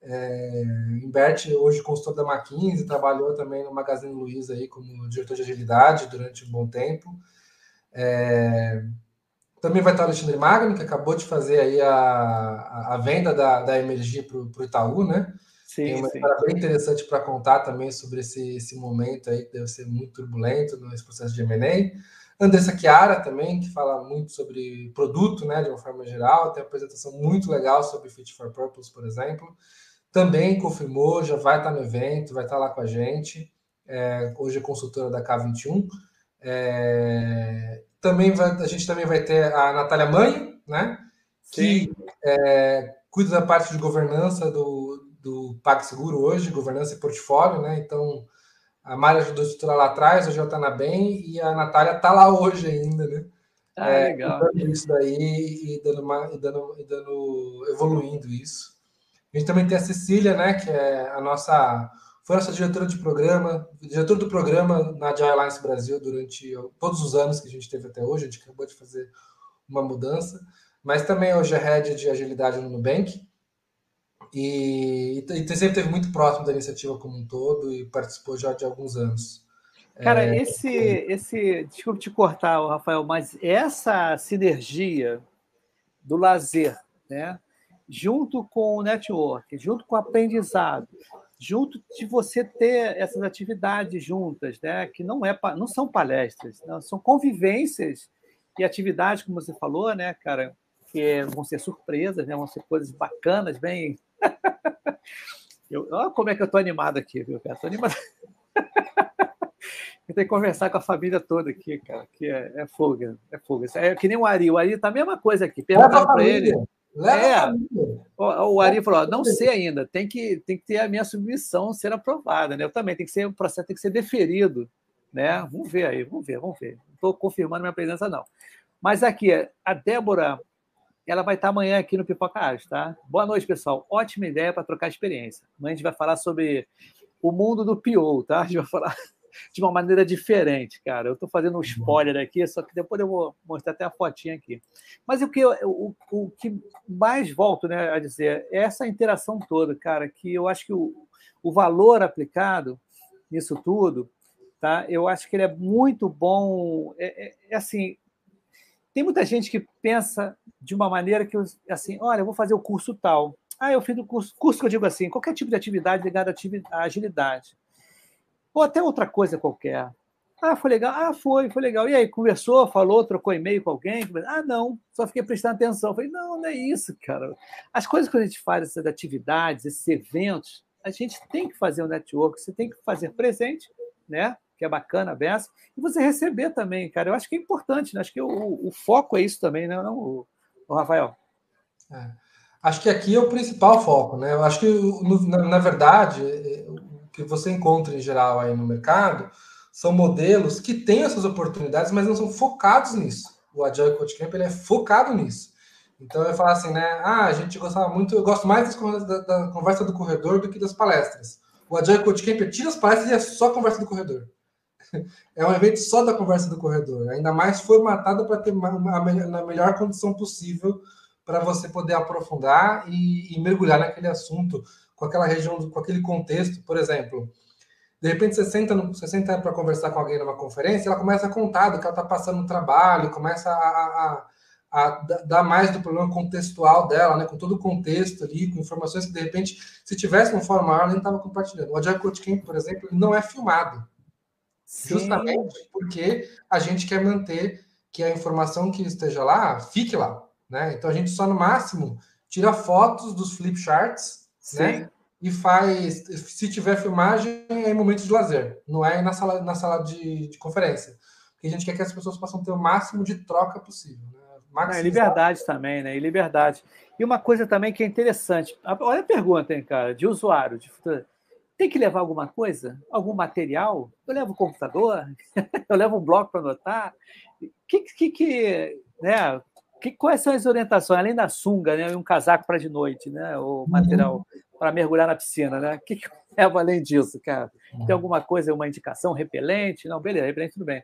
É, Imbert, hoje consultor da McKinsey, trabalhou também no Magazine Luiza aí como diretor de agilidade durante um bom tempo. É, também vai estar o Alexandre Magno, que acabou de fazer aí a, a venda da, da Emergir para o Itaú, né? Sim, Tem uma história bem interessante para contar também sobre esse, esse momento aí, que deve ser muito turbulento nesse processo de M&A. Andressa Chiara também, que fala muito sobre produto, né, de uma forma geral, tem uma apresentação muito legal sobre Fit for Purpose, por exemplo. Também confirmou, já vai estar no evento, vai estar lá com a gente. É, hoje é consultora da K21. É, também vai, a gente também vai ter a Natália Mãe, né? Que é, cuida da parte de governança do, do PagSeguro hoje, governança e portfólio, né? Então, a Mária ajudou a estruturar lá atrás, hoje ela está na BEM, e a Natália está lá hoje ainda, né? Ah, é, legal. Isso daí e dando, uma, e dando, e dando, evoluindo isso. A gente também tem a Cecília, né? Que é a nossa foi nossa diretora de programa, diretora do programa na Agile Alliance Brasil durante todos os anos que a gente teve até hoje. A gente acabou de fazer uma mudança, mas também hoje é head de agilidade no Nubank. E, e sempre teve muito próximo da iniciativa como um todo e participou já de alguns anos. Cara, é, esse, esse, desculpe te cortar, Rafael, mas essa sinergia do lazer, né, junto com o network, junto com o aprendizado, junto de você ter essas atividades juntas, né? que não, é, não são palestras, não, são convivências e atividades, como você falou, né, cara? porque vão ser surpresas, né? vão ser coisas bacanas, bem. eu, olha como é que eu estou animado aqui, viu, cara? Estou animado. eu tenho que conversar com a família toda aqui, cara, que é, é fogo, é fogo. É que nem o Ari, o Ari tá a mesma coisa aqui. Perguntaram para ele. Leva é, o, o Ari falou: não sei ainda, tem que, tem que ter a minha submissão ser aprovada, né? Eu também, tem que ser, o processo tem que ser deferido, né? Vamos ver aí, vamos ver, vamos ver. Não estou confirmando minha presença, não. Mas aqui, a Débora, ela vai estar amanhã aqui no Pipoca Arte, tá? Boa noite, pessoal. Ótima ideia para trocar experiência. Amanhã a gente vai falar sobre o mundo do PO, tá? A gente vai falar de uma maneira diferente, cara. Eu estou fazendo um spoiler aqui, só que depois eu vou mostrar até a fotinha aqui. Mas o que, eu, o, o que mais volto né, a dizer é essa interação toda, cara, que eu acho que o, o valor aplicado nisso tudo, tá? Eu acho que ele é muito bom. É, é, é assim, tem muita gente que pensa de uma maneira que, assim, olha, eu vou fazer o curso tal. Ah, eu fiz o curso, curso que eu digo assim, qualquer tipo de atividade ligada à agilidade ou até outra coisa qualquer. Ah, foi legal. Ah, foi, foi legal. E aí, conversou, falou, trocou e-mail com alguém? Ah, não, só fiquei prestando atenção. falei, não, não é isso, cara. As coisas que a gente faz, essas atividades, esses eventos, a gente tem que fazer um network, você tem que fazer presente, né? Que é bacana, beça, e você receber também, cara. Eu acho que é importante, né? Acho que o, o foco é isso também, né? Não, o, o Rafael. É. Acho que aqui é o principal foco, né? Eu acho que, na, na verdade, que você encontra em geral aí no mercado são modelos que têm essas oportunidades, mas não são focados nisso. O Agile Coach Camp ele é focado nisso. Então eu falo assim, né? Ah, a gente gostava muito, eu gosto mais da, da conversa do corredor do que das palestras. O Agile Coach Camp tira as palestras e é só conversa do corredor. É um evento só da conversa do corredor, ainda mais formatado para ter na melhor condição possível para você poder aprofundar e, e mergulhar naquele assunto com aquela região, com aquele contexto, por exemplo. De repente você senta, você senta para conversar com alguém numa conferência, ela começa a contar do que ela está passando no trabalho, começa a, a, a, dar mais do problema contextual dela, né, com todo o contexto ali, com informações que de repente, se tivesse um fórum maior, nem estava compartilhando. O Agile Coach Camp, por exemplo, não é filmado. Sim. Justamente porque a gente quer manter que a informação que esteja lá fique lá. Né? Então a gente só no máximo tira fotos dos flip charts né? E faz, se tiver filmagem, é em momentos de lazer, não é na sala, na sala de, de conferência. Porque a gente quer que as pessoas possam ter o máximo de troca possível. Né? É, liberdade também, né? E liberdade. E uma coisa também que é interessante. Olha a pergunta, hein, cara, de usuário. De... Tem que levar alguma coisa? Algum material? Eu levo o computador? eu levo um bloco para anotar? Que, que, que, né? Que, quais são as orientações, além da sunga, né, e um casaco para de noite, né, o uhum. material uhum. para mergulhar na piscina, né? O que, que leva além disso, cara? Tem alguma coisa, uma indicação, repelente? Não, beleza, repelente tudo bem.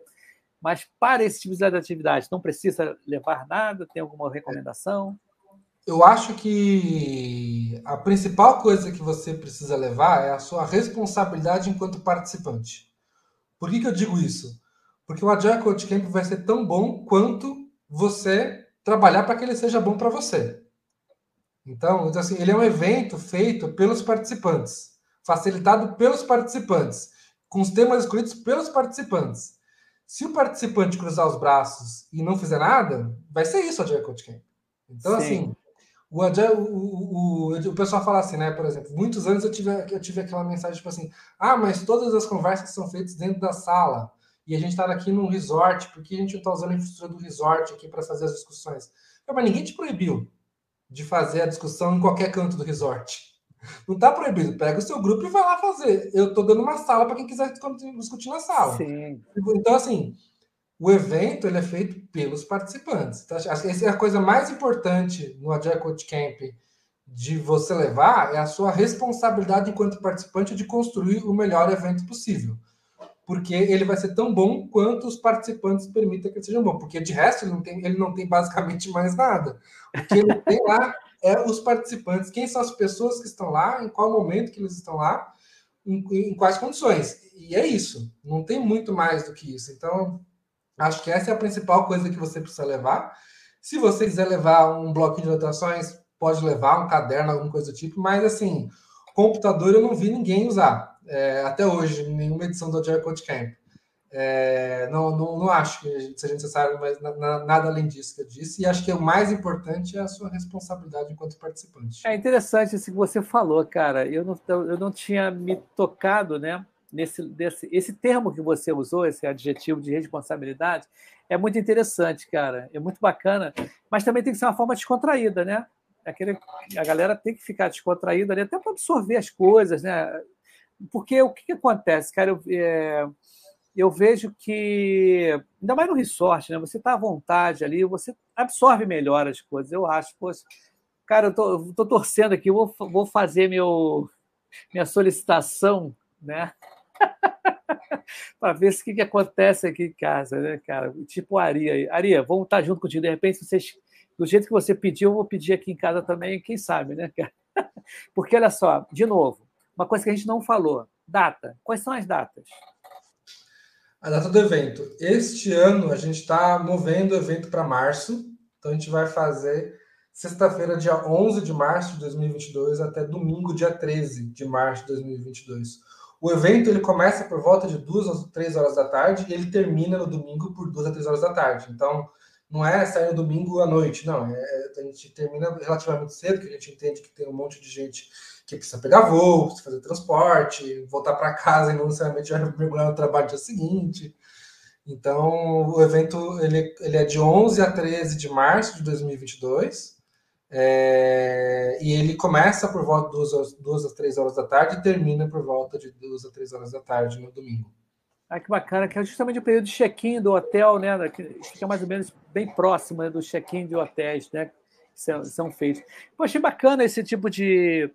Mas para esse tipo de atividade, não precisa levar nada? Tem alguma recomendação? Eu acho que a principal coisa que você precisa levar é a sua responsabilidade enquanto participante. Por que, que eu digo isso? Porque o Agile Coach Camp vai ser tão bom quanto você trabalhar para que ele seja bom para você. Então, assim, ele é um evento feito pelos participantes, facilitado pelos participantes, com os temas escolhidos pelos participantes. Se o participante cruzar os braços e não fizer nada, vai ser isso o Agile Coach Camp. Então, Sim. assim, o, Agile, o, o, o, pessoal fala assim, né? Por exemplo, muitos anos eu tive, eu tive aquela mensagem tipo assim: ah, mas todas as conversas são feitas dentro da sala e a gente está aqui num resort, porque a gente não está usando a infraestrutura do resort aqui para fazer as discussões? Mas ninguém te proibiu de fazer a discussão em qualquer canto do resort. Não está proibido. Pega o seu grupo e vai lá fazer. Eu estou dando uma sala para quem quiser discutir na sala. Sim. Então, assim, o evento ele é feito pelos participantes. Então, acho que essa é a coisa mais importante no Agile Coach Camp de você levar, é a sua responsabilidade enquanto participante de construir o melhor evento possível porque ele vai ser tão bom quanto os participantes permitem que ele seja bom, porque de resto ele não tem, ele não tem basicamente mais nada. O que ele tem lá é os participantes, quem são as pessoas que estão lá, em qual momento que eles estão lá, em, em quais condições. E é isso, não tem muito mais do que isso. Então, acho que essa é a principal coisa que você precisa levar. Se você quiser levar um bloquinho de anotações, pode levar um caderno, alguma coisa do tipo, mas assim, computador eu não vi ninguém usar é, até hoje, em nenhuma edição do Agile Code Camp. É, não, não, não, acho que seja necessário mais nada além disso que eu disse, e acho que o mais importante é a sua responsabilidade enquanto participante. É interessante isso que você falou, cara. Eu não, eu não tinha me tocado né, nesse desse, esse termo que você usou, esse adjetivo de responsabilidade, é muito interessante, cara. É muito bacana, mas também tem que ser uma forma descontraída, né? Aquele, a galera tem que ficar descontraída ali, até para absorver as coisas, né? Porque o que, que acontece, cara? Eu, é, eu vejo que, ainda mais no resort, né? Você está à vontade ali, você absorve melhor as coisas. Eu acho, poxa, cara, eu tô, tô torcendo aqui, vou, vou fazer meu, minha solicitação, né? para ver o que, que acontece aqui em casa, né, cara? Tipo Aria. Aria, vamos estar junto contigo. De repente, vocês, do jeito que você pediu, eu vou pedir aqui em casa também, quem sabe, né, cara? Porque olha só, de novo, uma coisa que a gente não falou: data. Quais são as datas? A data do evento. Este ano a gente está movendo o evento para março, então a gente vai fazer sexta-feira, dia 11 de março de 2022, até domingo, dia 13 de março de 2022. O evento ele começa por volta de duas ou três horas da tarde e ele termina no domingo por duas a três horas da tarde. Então, não é sair no domingo à noite, não. É, é a gente termina relativamente cedo, que a gente entende que tem um monte de gente que precisa pegar voo, precisa fazer transporte, voltar para casa e não necessariamente já mergulhar no trabalho no dia seguinte. Então, o evento ele, ele é de 11 a 13 de março de 2022. É, e ele começa por volta de duas, duas às três horas da tarde e termina por volta de duas a três horas da tarde no domingo. Ah, que bacana, que é justamente o período de check-in do hotel, né? Que fica mais ou menos bem próximo né, do check-in de hotéis, né? Que são, são feitos. Pô, achei bacana esse tipo de,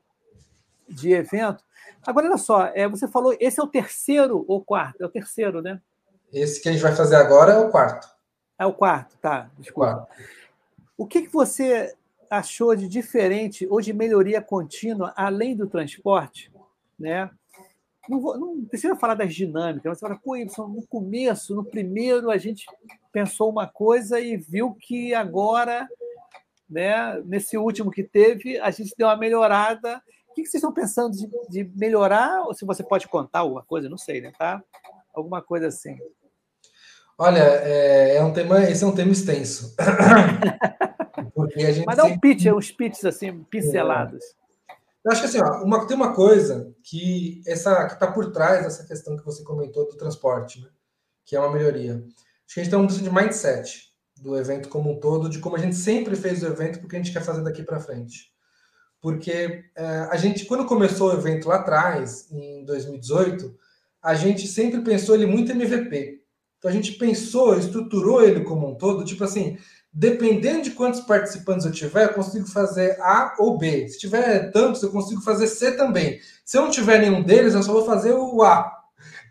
de evento. Agora, olha só, é, você falou, esse é o terceiro ou quarto? É o terceiro, né? Esse que a gente vai fazer agora é o quarto. É o quarto, tá. Desculpa. Quarto. O que, que você achou de diferente ou de melhoria contínua, além do transporte? Né? Não, vou, não precisa falar das dinâmicas, você fala, pô, no começo, no primeiro, a gente pensou uma coisa e viu que agora, né, nesse último que teve, a gente deu uma melhorada que, que vocês estão pensando de, de, melhorar? Ou se você pode contar alguma coisa, não sei, né? Tá? Alguma coisa assim. Olha, é, é um tema, esse é um tema extenso. Mas dá um pitch, uns pitches assim, pincelados. É. Eu acho que assim, ó, uma, tem uma coisa que essa que está por trás dessa questão que você comentou do transporte, né? que é uma melhoria. Acho que a gente tem um mudança de mindset do evento como um todo, de como a gente sempre fez o evento, porque a gente quer fazer daqui para frente porque é, a gente, quando começou o evento lá atrás, em 2018, a gente sempre pensou ele muito MVP. Então a gente pensou, estruturou ele como um todo, tipo assim, dependendo de quantos participantes eu tiver, eu consigo fazer A ou B. Se tiver tantos, eu consigo fazer C também. Se eu não tiver nenhum deles, eu só vou fazer o A.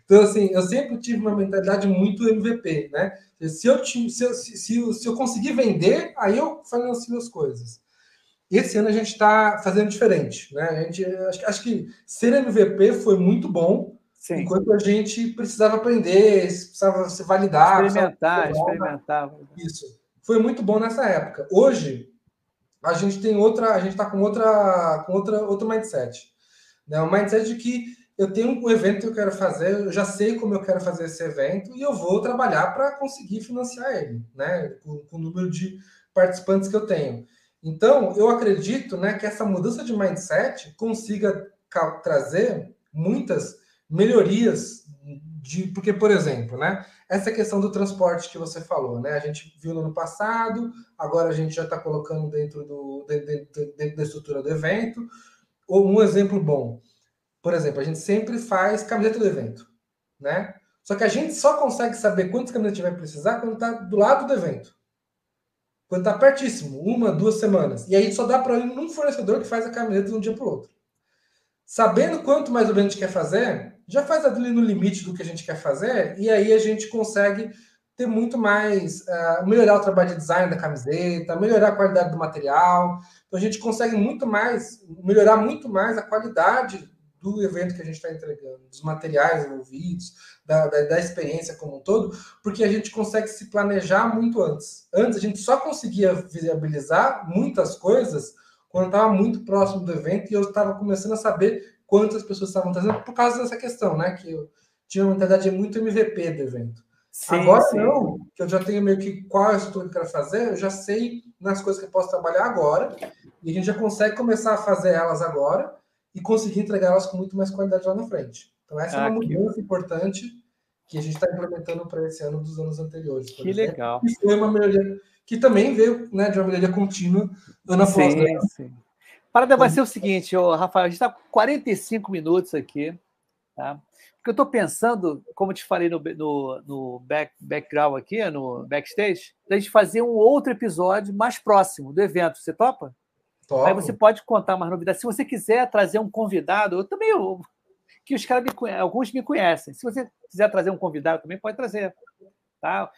Então, assim, eu sempre tive uma mentalidade muito MVP, né? Se eu, se eu, se, se eu conseguir vender, aí eu financio as coisas. Esse ano a gente está fazendo diferente, né? A gente acho, acho, que ser MVP foi muito bom, Sim. enquanto a gente precisava aprender, precisava se validar, experimentar, experimentar. Isso foi muito bom nessa época. Hoje a gente tem outra, a gente está com outra, com outra, outro mindset, né? Um mindset de que eu tenho um evento que eu quero fazer, eu já sei como eu quero fazer esse evento e eu vou trabalhar para conseguir financiar ele, né? Com, com o número de participantes que eu tenho. Então, eu acredito né, que essa mudança de mindset consiga trazer muitas melhorias de, porque, por exemplo, né, essa questão do transporte que você falou, né, a gente viu no ano passado, agora a gente já está colocando dentro, do, dentro, dentro da estrutura do evento. Um exemplo bom, por exemplo, a gente sempre faz camiseta do evento, né? Só que a gente só consegue saber quantas camisetas vai precisar quando está do lado do evento. Quando está pertíssimo, uma, duas semanas. E aí só dá para ir num fornecedor que faz a camiseta de um dia para o outro. Sabendo quanto mais ou menos a gente quer fazer, já faz ali no limite do que a gente quer fazer, e aí a gente consegue ter muito mais, uh, melhorar o trabalho de design da camiseta, melhorar a qualidade do material. Então a gente consegue muito mais, melhorar muito mais a qualidade do evento que a gente está entregando, dos materiais envolvidos, da, da, da, experiência como um todo, porque a gente consegue se planejar muito antes. Antes a gente só conseguia viabilizar muitas coisas quando estava muito próximo do evento e eu estava começando a saber quantas pessoas estavam trazendo por causa dessa questão, né? Que eu, tinha uma mentalidade muito MVP do evento. Sim, Agora sim. não, que eu já tenho meio que qual é a estrutura que eu quero fazer, eu já sei nas coisas que eu posso trabalhar agora, e a gente já consegue começar a fazer elas agora e conseguir entregar elas com muito mais qualidade lá na frente. Então, essa ah, é uma mudança que... importante que a gente está implementando para esse ano dos anos anteriores. Que exemplo. legal. E foi uma melhoria que também veio né, de uma melhoria contínua ano após ano. Sim. Parada vai ser o seguinte, ô, Rafael, a gente está 45 minutos aqui, tá? Porque eu estou pensando, como te falei no, no, no back, background aqui, no backstage, a gente fazer um outro episódio mais próximo do evento. Você topa? Topo. Aí você pode contar mais novidades. Se você quiser trazer um convidado, eu também, eu, que os caras me conhecem, alguns me conhecem. Se você quiser trazer um convidado, também pode trazer. Tá?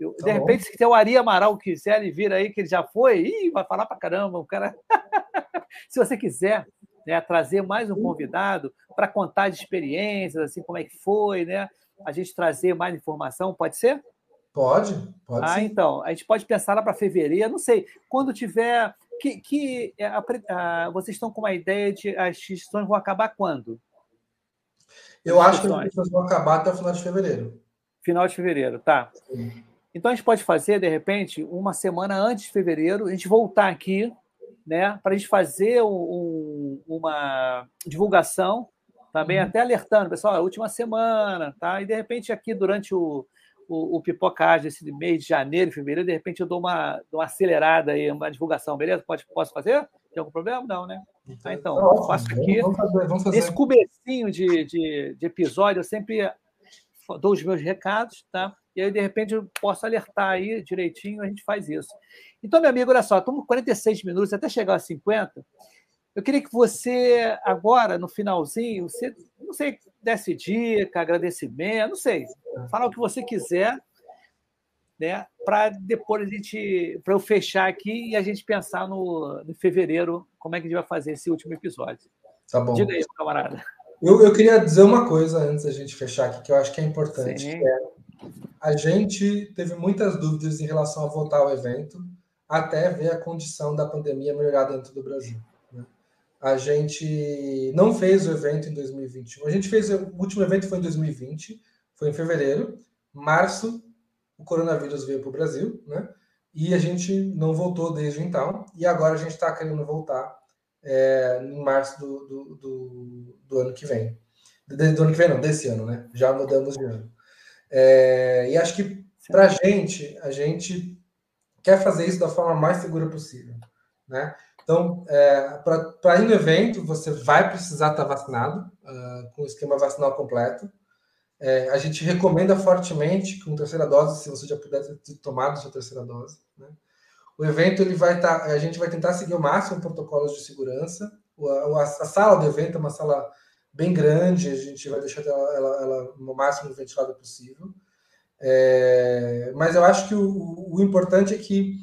Eu, tá de bom. repente, se o Ari Amaral quiser ele vir aí, que ele já foi, ih, vai falar para caramba, o cara. se você quiser, né, trazer mais um convidado para contar de experiências, assim, como é que foi, né? A gente trazer mais informação, pode ser? Pode, pode Ah, sim. então, a gente pode pensar lá para fevereiro, não sei, quando tiver. Que, que é, a, a, vocês estão com uma ideia de as inscrições vão acabar quando? Eu acho que as inscrições vão acabar até o final de fevereiro. Final de fevereiro, tá. Sim. Então a gente pode fazer, de repente, uma semana antes de fevereiro, a gente voltar aqui né, para a gente fazer um, uma divulgação, também uhum. até alertando, pessoal, a última semana, tá? E de repente aqui durante o, o, o pipocagem esse mês de janeiro, fevereiro, de repente eu dou uma, dou uma acelerada aí, uma divulgação, beleza? Pode, posso fazer? Tem algum problema? Não, né? Ah, então, tá eu faço aqui. Vamos fazer, vamos fazer. Nesse comecinho de, de, de episódio, eu sempre dou os meus recados, tá? E aí, de repente, eu posso alertar aí direitinho, a gente faz isso. Então, meu amigo, olha só, estamos 46 minutos até chegar a 50. Eu queria que você, agora, no finalzinho, você, não sei, desse dica, agradecimento, não sei, falar o que você quiser, né? Para depois a gente, para eu fechar aqui e a gente pensar no, no fevereiro como é que a gente vai fazer esse último episódio. Tá bom. Diga aí, camarada. Eu, eu queria dizer uma coisa antes da gente fechar aqui, que eu acho que é importante. Que é, a gente teve muitas dúvidas em relação a voltar ao evento, até ver a condição da pandemia melhorar dentro do Brasil. Né? A gente não fez o evento em 2021. A gente fez o último evento foi em 2020, foi em fevereiro. Março, o coronavírus veio para o Brasil, né? E a gente não voltou desde então. E agora a gente está querendo voltar é, em março do, do, do, do, ano que vem. Do ano que vem, não, desse ano, né? Já mudamos de ano. É, e acho que para a gente, a gente quer fazer isso da forma mais segura possível, né? Então, é, para ir no evento, você vai precisar estar tá vacinado, uh, com o esquema vacinal completo. É, a gente recomenda fortemente com terceira dose, se você já puder ter tomado sua terceira dose. Né? O evento ele vai estar, tá, a gente vai tentar seguir o máximo protocolos de segurança. O, a, a, sala do evento é uma sala bem grande, a gente vai deixar ela, ela, ela no máximo ventilada possível. É, mas eu acho que o, o, importante é que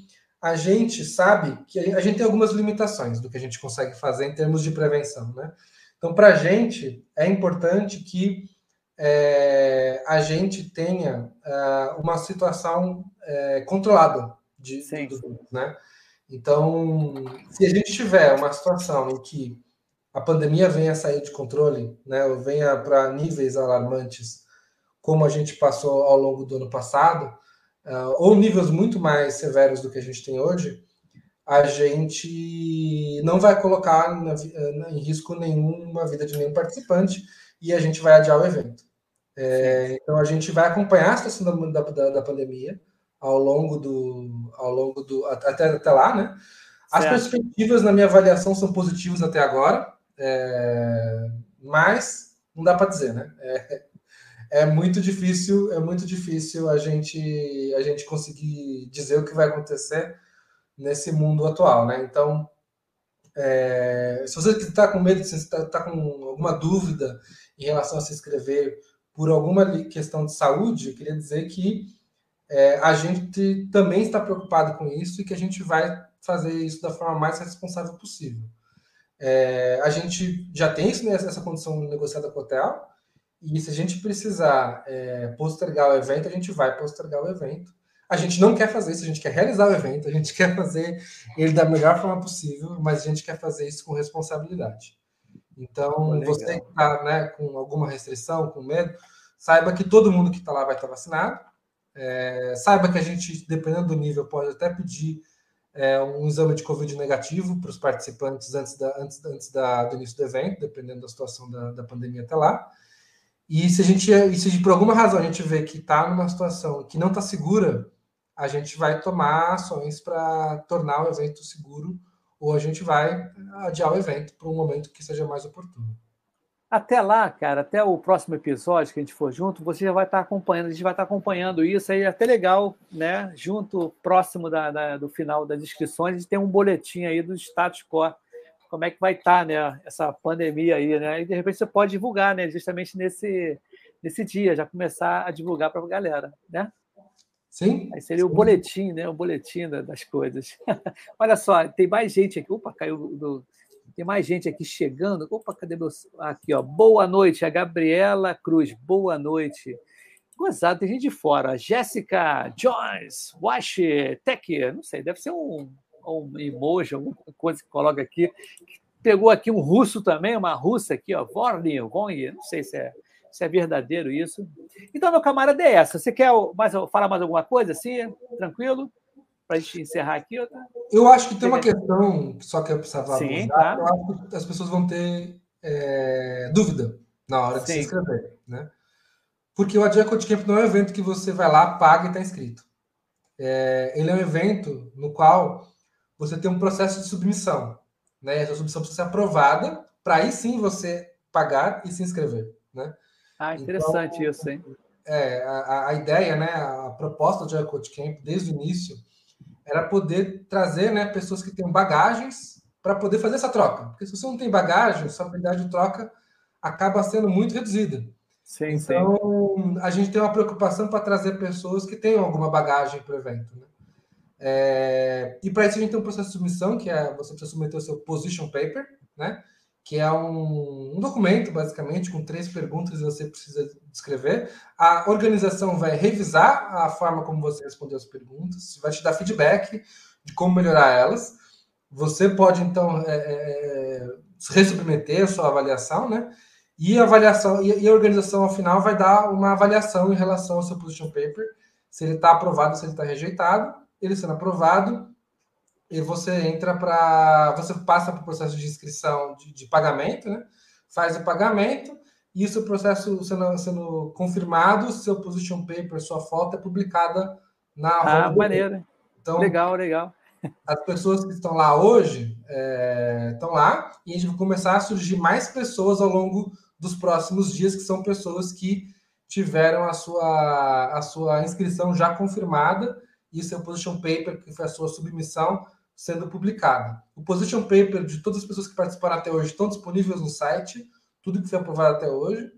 a gente sabe que a gente tem algumas limitações do que a gente consegue fazer em termos de prevenção, né? Então, para a gente, é importante que é, a gente tenha uh, uma situação é, controlada de, Sim. né? Então, se a gente tiver uma situação em que a pandemia venha a sair de controle, né, venha para níveis alarmantes, como a gente passou ao longo do ano passado, uh, ou níveis muito mais severos do que a gente tem hoje, a gente não vai colocar na, na, em risco nenhuma vida de nenhum participante e a gente vai adiar o evento. É, então a gente vai acompanhar a situação da, da, da pandemia, ao longo do, ao longo do até, até lá, né? As certo. perspectivas na minha avaliação são positivas até agora, é, mas não dá para dizer, né? É, é, muito difícil, é muito difícil a gente a gente conseguir dizer o que vai acontecer nesse mundo atual, né? Então, é, se você está com medo, se está tá com alguma dúvida em relação a se inscrever por alguma questão de saúde, eu queria dizer que é, a gente também está preocupado com isso e que a gente vai fazer isso da forma mais responsável possível. É, a gente já tem isso, né, essa condição negociada com o hotel, e se a gente precisar é, postergar o evento, a gente vai postergar o evento. A gente não quer fazer isso, a gente quer realizar o evento, a gente quer fazer ele da melhor forma possível, mas a gente quer fazer isso com responsabilidade. Então, você que está né, com alguma restrição, com medo, saiba que todo mundo que está lá vai estar vacinado. É, saiba que a gente, dependendo do nível, pode até pedir é, um exame de Covid negativo para os participantes antes, da, antes, antes da, do início do evento, dependendo da situação da, da pandemia até lá. E se a gente, e se por alguma razão a gente vê que está numa situação que não está segura, a gente vai tomar ações para tornar o evento seguro ou a gente vai adiar o evento para um momento que seja mais oportuno. Até lá, cara, até o próximo episódio que a gente for junto, você já vai estar acompanhando, a gente vai estar acompanhando isso aí, é até legal, né? Junto, próximo da, da, do final das inscrições, a gente tem um boletim aí do status quo, como é que vai estar, né? Essa pandemia aí, né? E de repente você pode divulgar, né? Justamente nesse, nesse dia, já começar a divulgar para a galera, né? Sim. Aí seria sim. o boletim, né? O boletim das coisas. Olha só, tem mais gente aqui. Opa, caiu do tem mais gente aqui chegando. Opa, cadê meu. Aqui, ó. Boa noite, a Gabriela Cruz. Boa noite. Gozado, tem gente de fora. Jéssica Jones, Wash, Tech, não sei, deve ser um, um emoji, alguma coisa que coloca aqui. Pegou aqui um russo também, uma russa aqui, ó. Vorny, Vong, não sei se é, se é verdadeiro isso. Então, meu camarada, é essa. Você quer mais, falar mais alguma coisa assim? Tranquilo? Para a gente encerrar aqui? Eu acho que tem uma questão só que eu precisava Sim, abordar, claro. eu acho que as pessoas vão ter é, dúvida na hora de Sim. se inscrever, né? Porque o Agile Camp não é um evento que você vai lá, paga e está inscrito. É, ele é um evento no qual você tem um processo de submissão, né? Essa submissão precisa ser aprovada para aí sim você pagar e se inscrever, né? Ah, interessante então, isso, hein? É, a, a, ideia, né, a proposta do Agile Code Camp desde o início era poder trazer né, pessoas que tenham bagagens para poder fazer essa troca. Porque se você não tem bagagem, sua habilidade de troca acaba sendo muito reduzida. Sim, então, sim. a gente tem uma preocupação para trazer pessoas que tenham alguma bagagem para o evento. Né? É, e para isso a gente tem um processo de submissão, que é você precisa submeter o seu position paper, né? Que é um, um, documento, basicamente, com três perguntas que você precisa descrever. A organização vai revisar a forma como você respondeu as perguntas, vai te dar feedback de como melhorar elas. Você pode, então, é, é, é resubmeter a sua avaliação, né? E a avaliação e a organização, ao final, vai dar uma avaliação em relação ao seu position paper, se ele está aprovado, se ele está rejeitado. Ele sendo aprovado, e você entra para. Você passa para o processo de inscrição de, de, pagamento, né? Faz o pagamento, e isso o processo sendo, sendo confirmado, seu position paper, sua foto é publicada na. Ah, maneira. Então, legal, legal. As pessoas que estão lá hoje é, estão lá, e a gente vai começar a surgir mais pessoas ao longo dos próximos dias, que são pessoas que tiveram a sua, a sua inscrição já confirmada e seu position paper, que foi a sua submissão, sendo publicado. O position paper de todas as pessoas que participaram até hoje estão disponíveis no site, tudo que foi aprovado até hoje.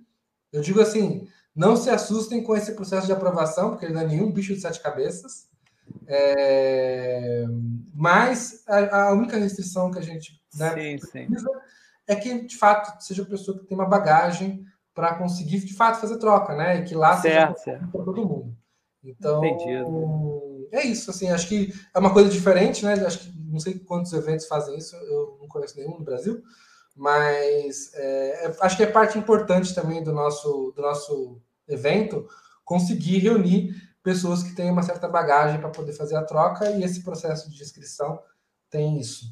Eu digo assim, não se assustem com esse processo de aprovação, porque ele não é nenhum bicho de sete cabeças. É... Mas a, a, única restrição que a gente né, sim, precisa sim. é que, de fato, seja uma pessoa que tem uma bagagem para conseguir, de fato, fazer troca, né? E que lá certo, seja para todo mundo. Então, Entendido é isso, assim, acho que é uma coisa diferente, né? Acho que não sei quantos eventos fazem isso, eu não conheço nenhum no Brasil, mas é, é, acho que é parte importante também do nosso, do nosso evento conseguir reunir pessoas que têm uma certa bagagem para poder fazer a troca e esse processo de inscrição tem isso.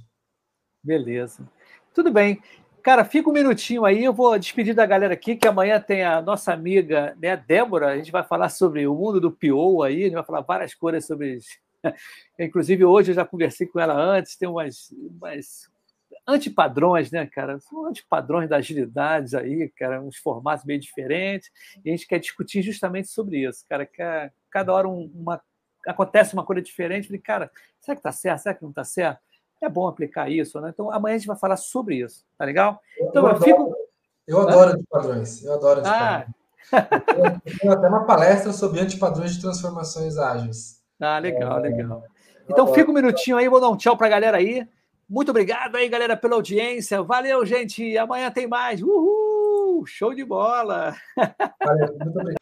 Beleza. Tudo bem. Cara, fica um minutinho aí, eu vou despedir da galera aqui, que amanhã tem a nossa amiga, né, Débora, a gente vai falar sobre o mundo do PO aí, a gente vai falar várias coisas sobre. Inclusive, hoje eu já conversei com ela antes, tem umas, umas antipadrões, né, cara? São antipadrões da agilidade aí, cara, uns formatos bem diferentes, e a gente quer discutir justamente sobre isso, cara, que cada hora uma, acontece uma coisa diferente, falei, cara, será que tá certo, será que não tá certo? É bom aplicar isso, né? Então amanhã a gente vai falar sobre isso, tá legal? Então eu, eu, adoro, fico. Eu adoro antipadrões, eu adoro antipadrões. Ah. Eu tenho até uma palestra sobre antipadrões de transformações ágeis. Ah, legal, é, legal. Então fica um minutinho aí, vou dar um tchau para a galera aí. Muito obrigado aí, galera, pela audiência. Valeu, gente. Amanhã tem mais. Uhul! Show de bola! Valeu, muito obrigado.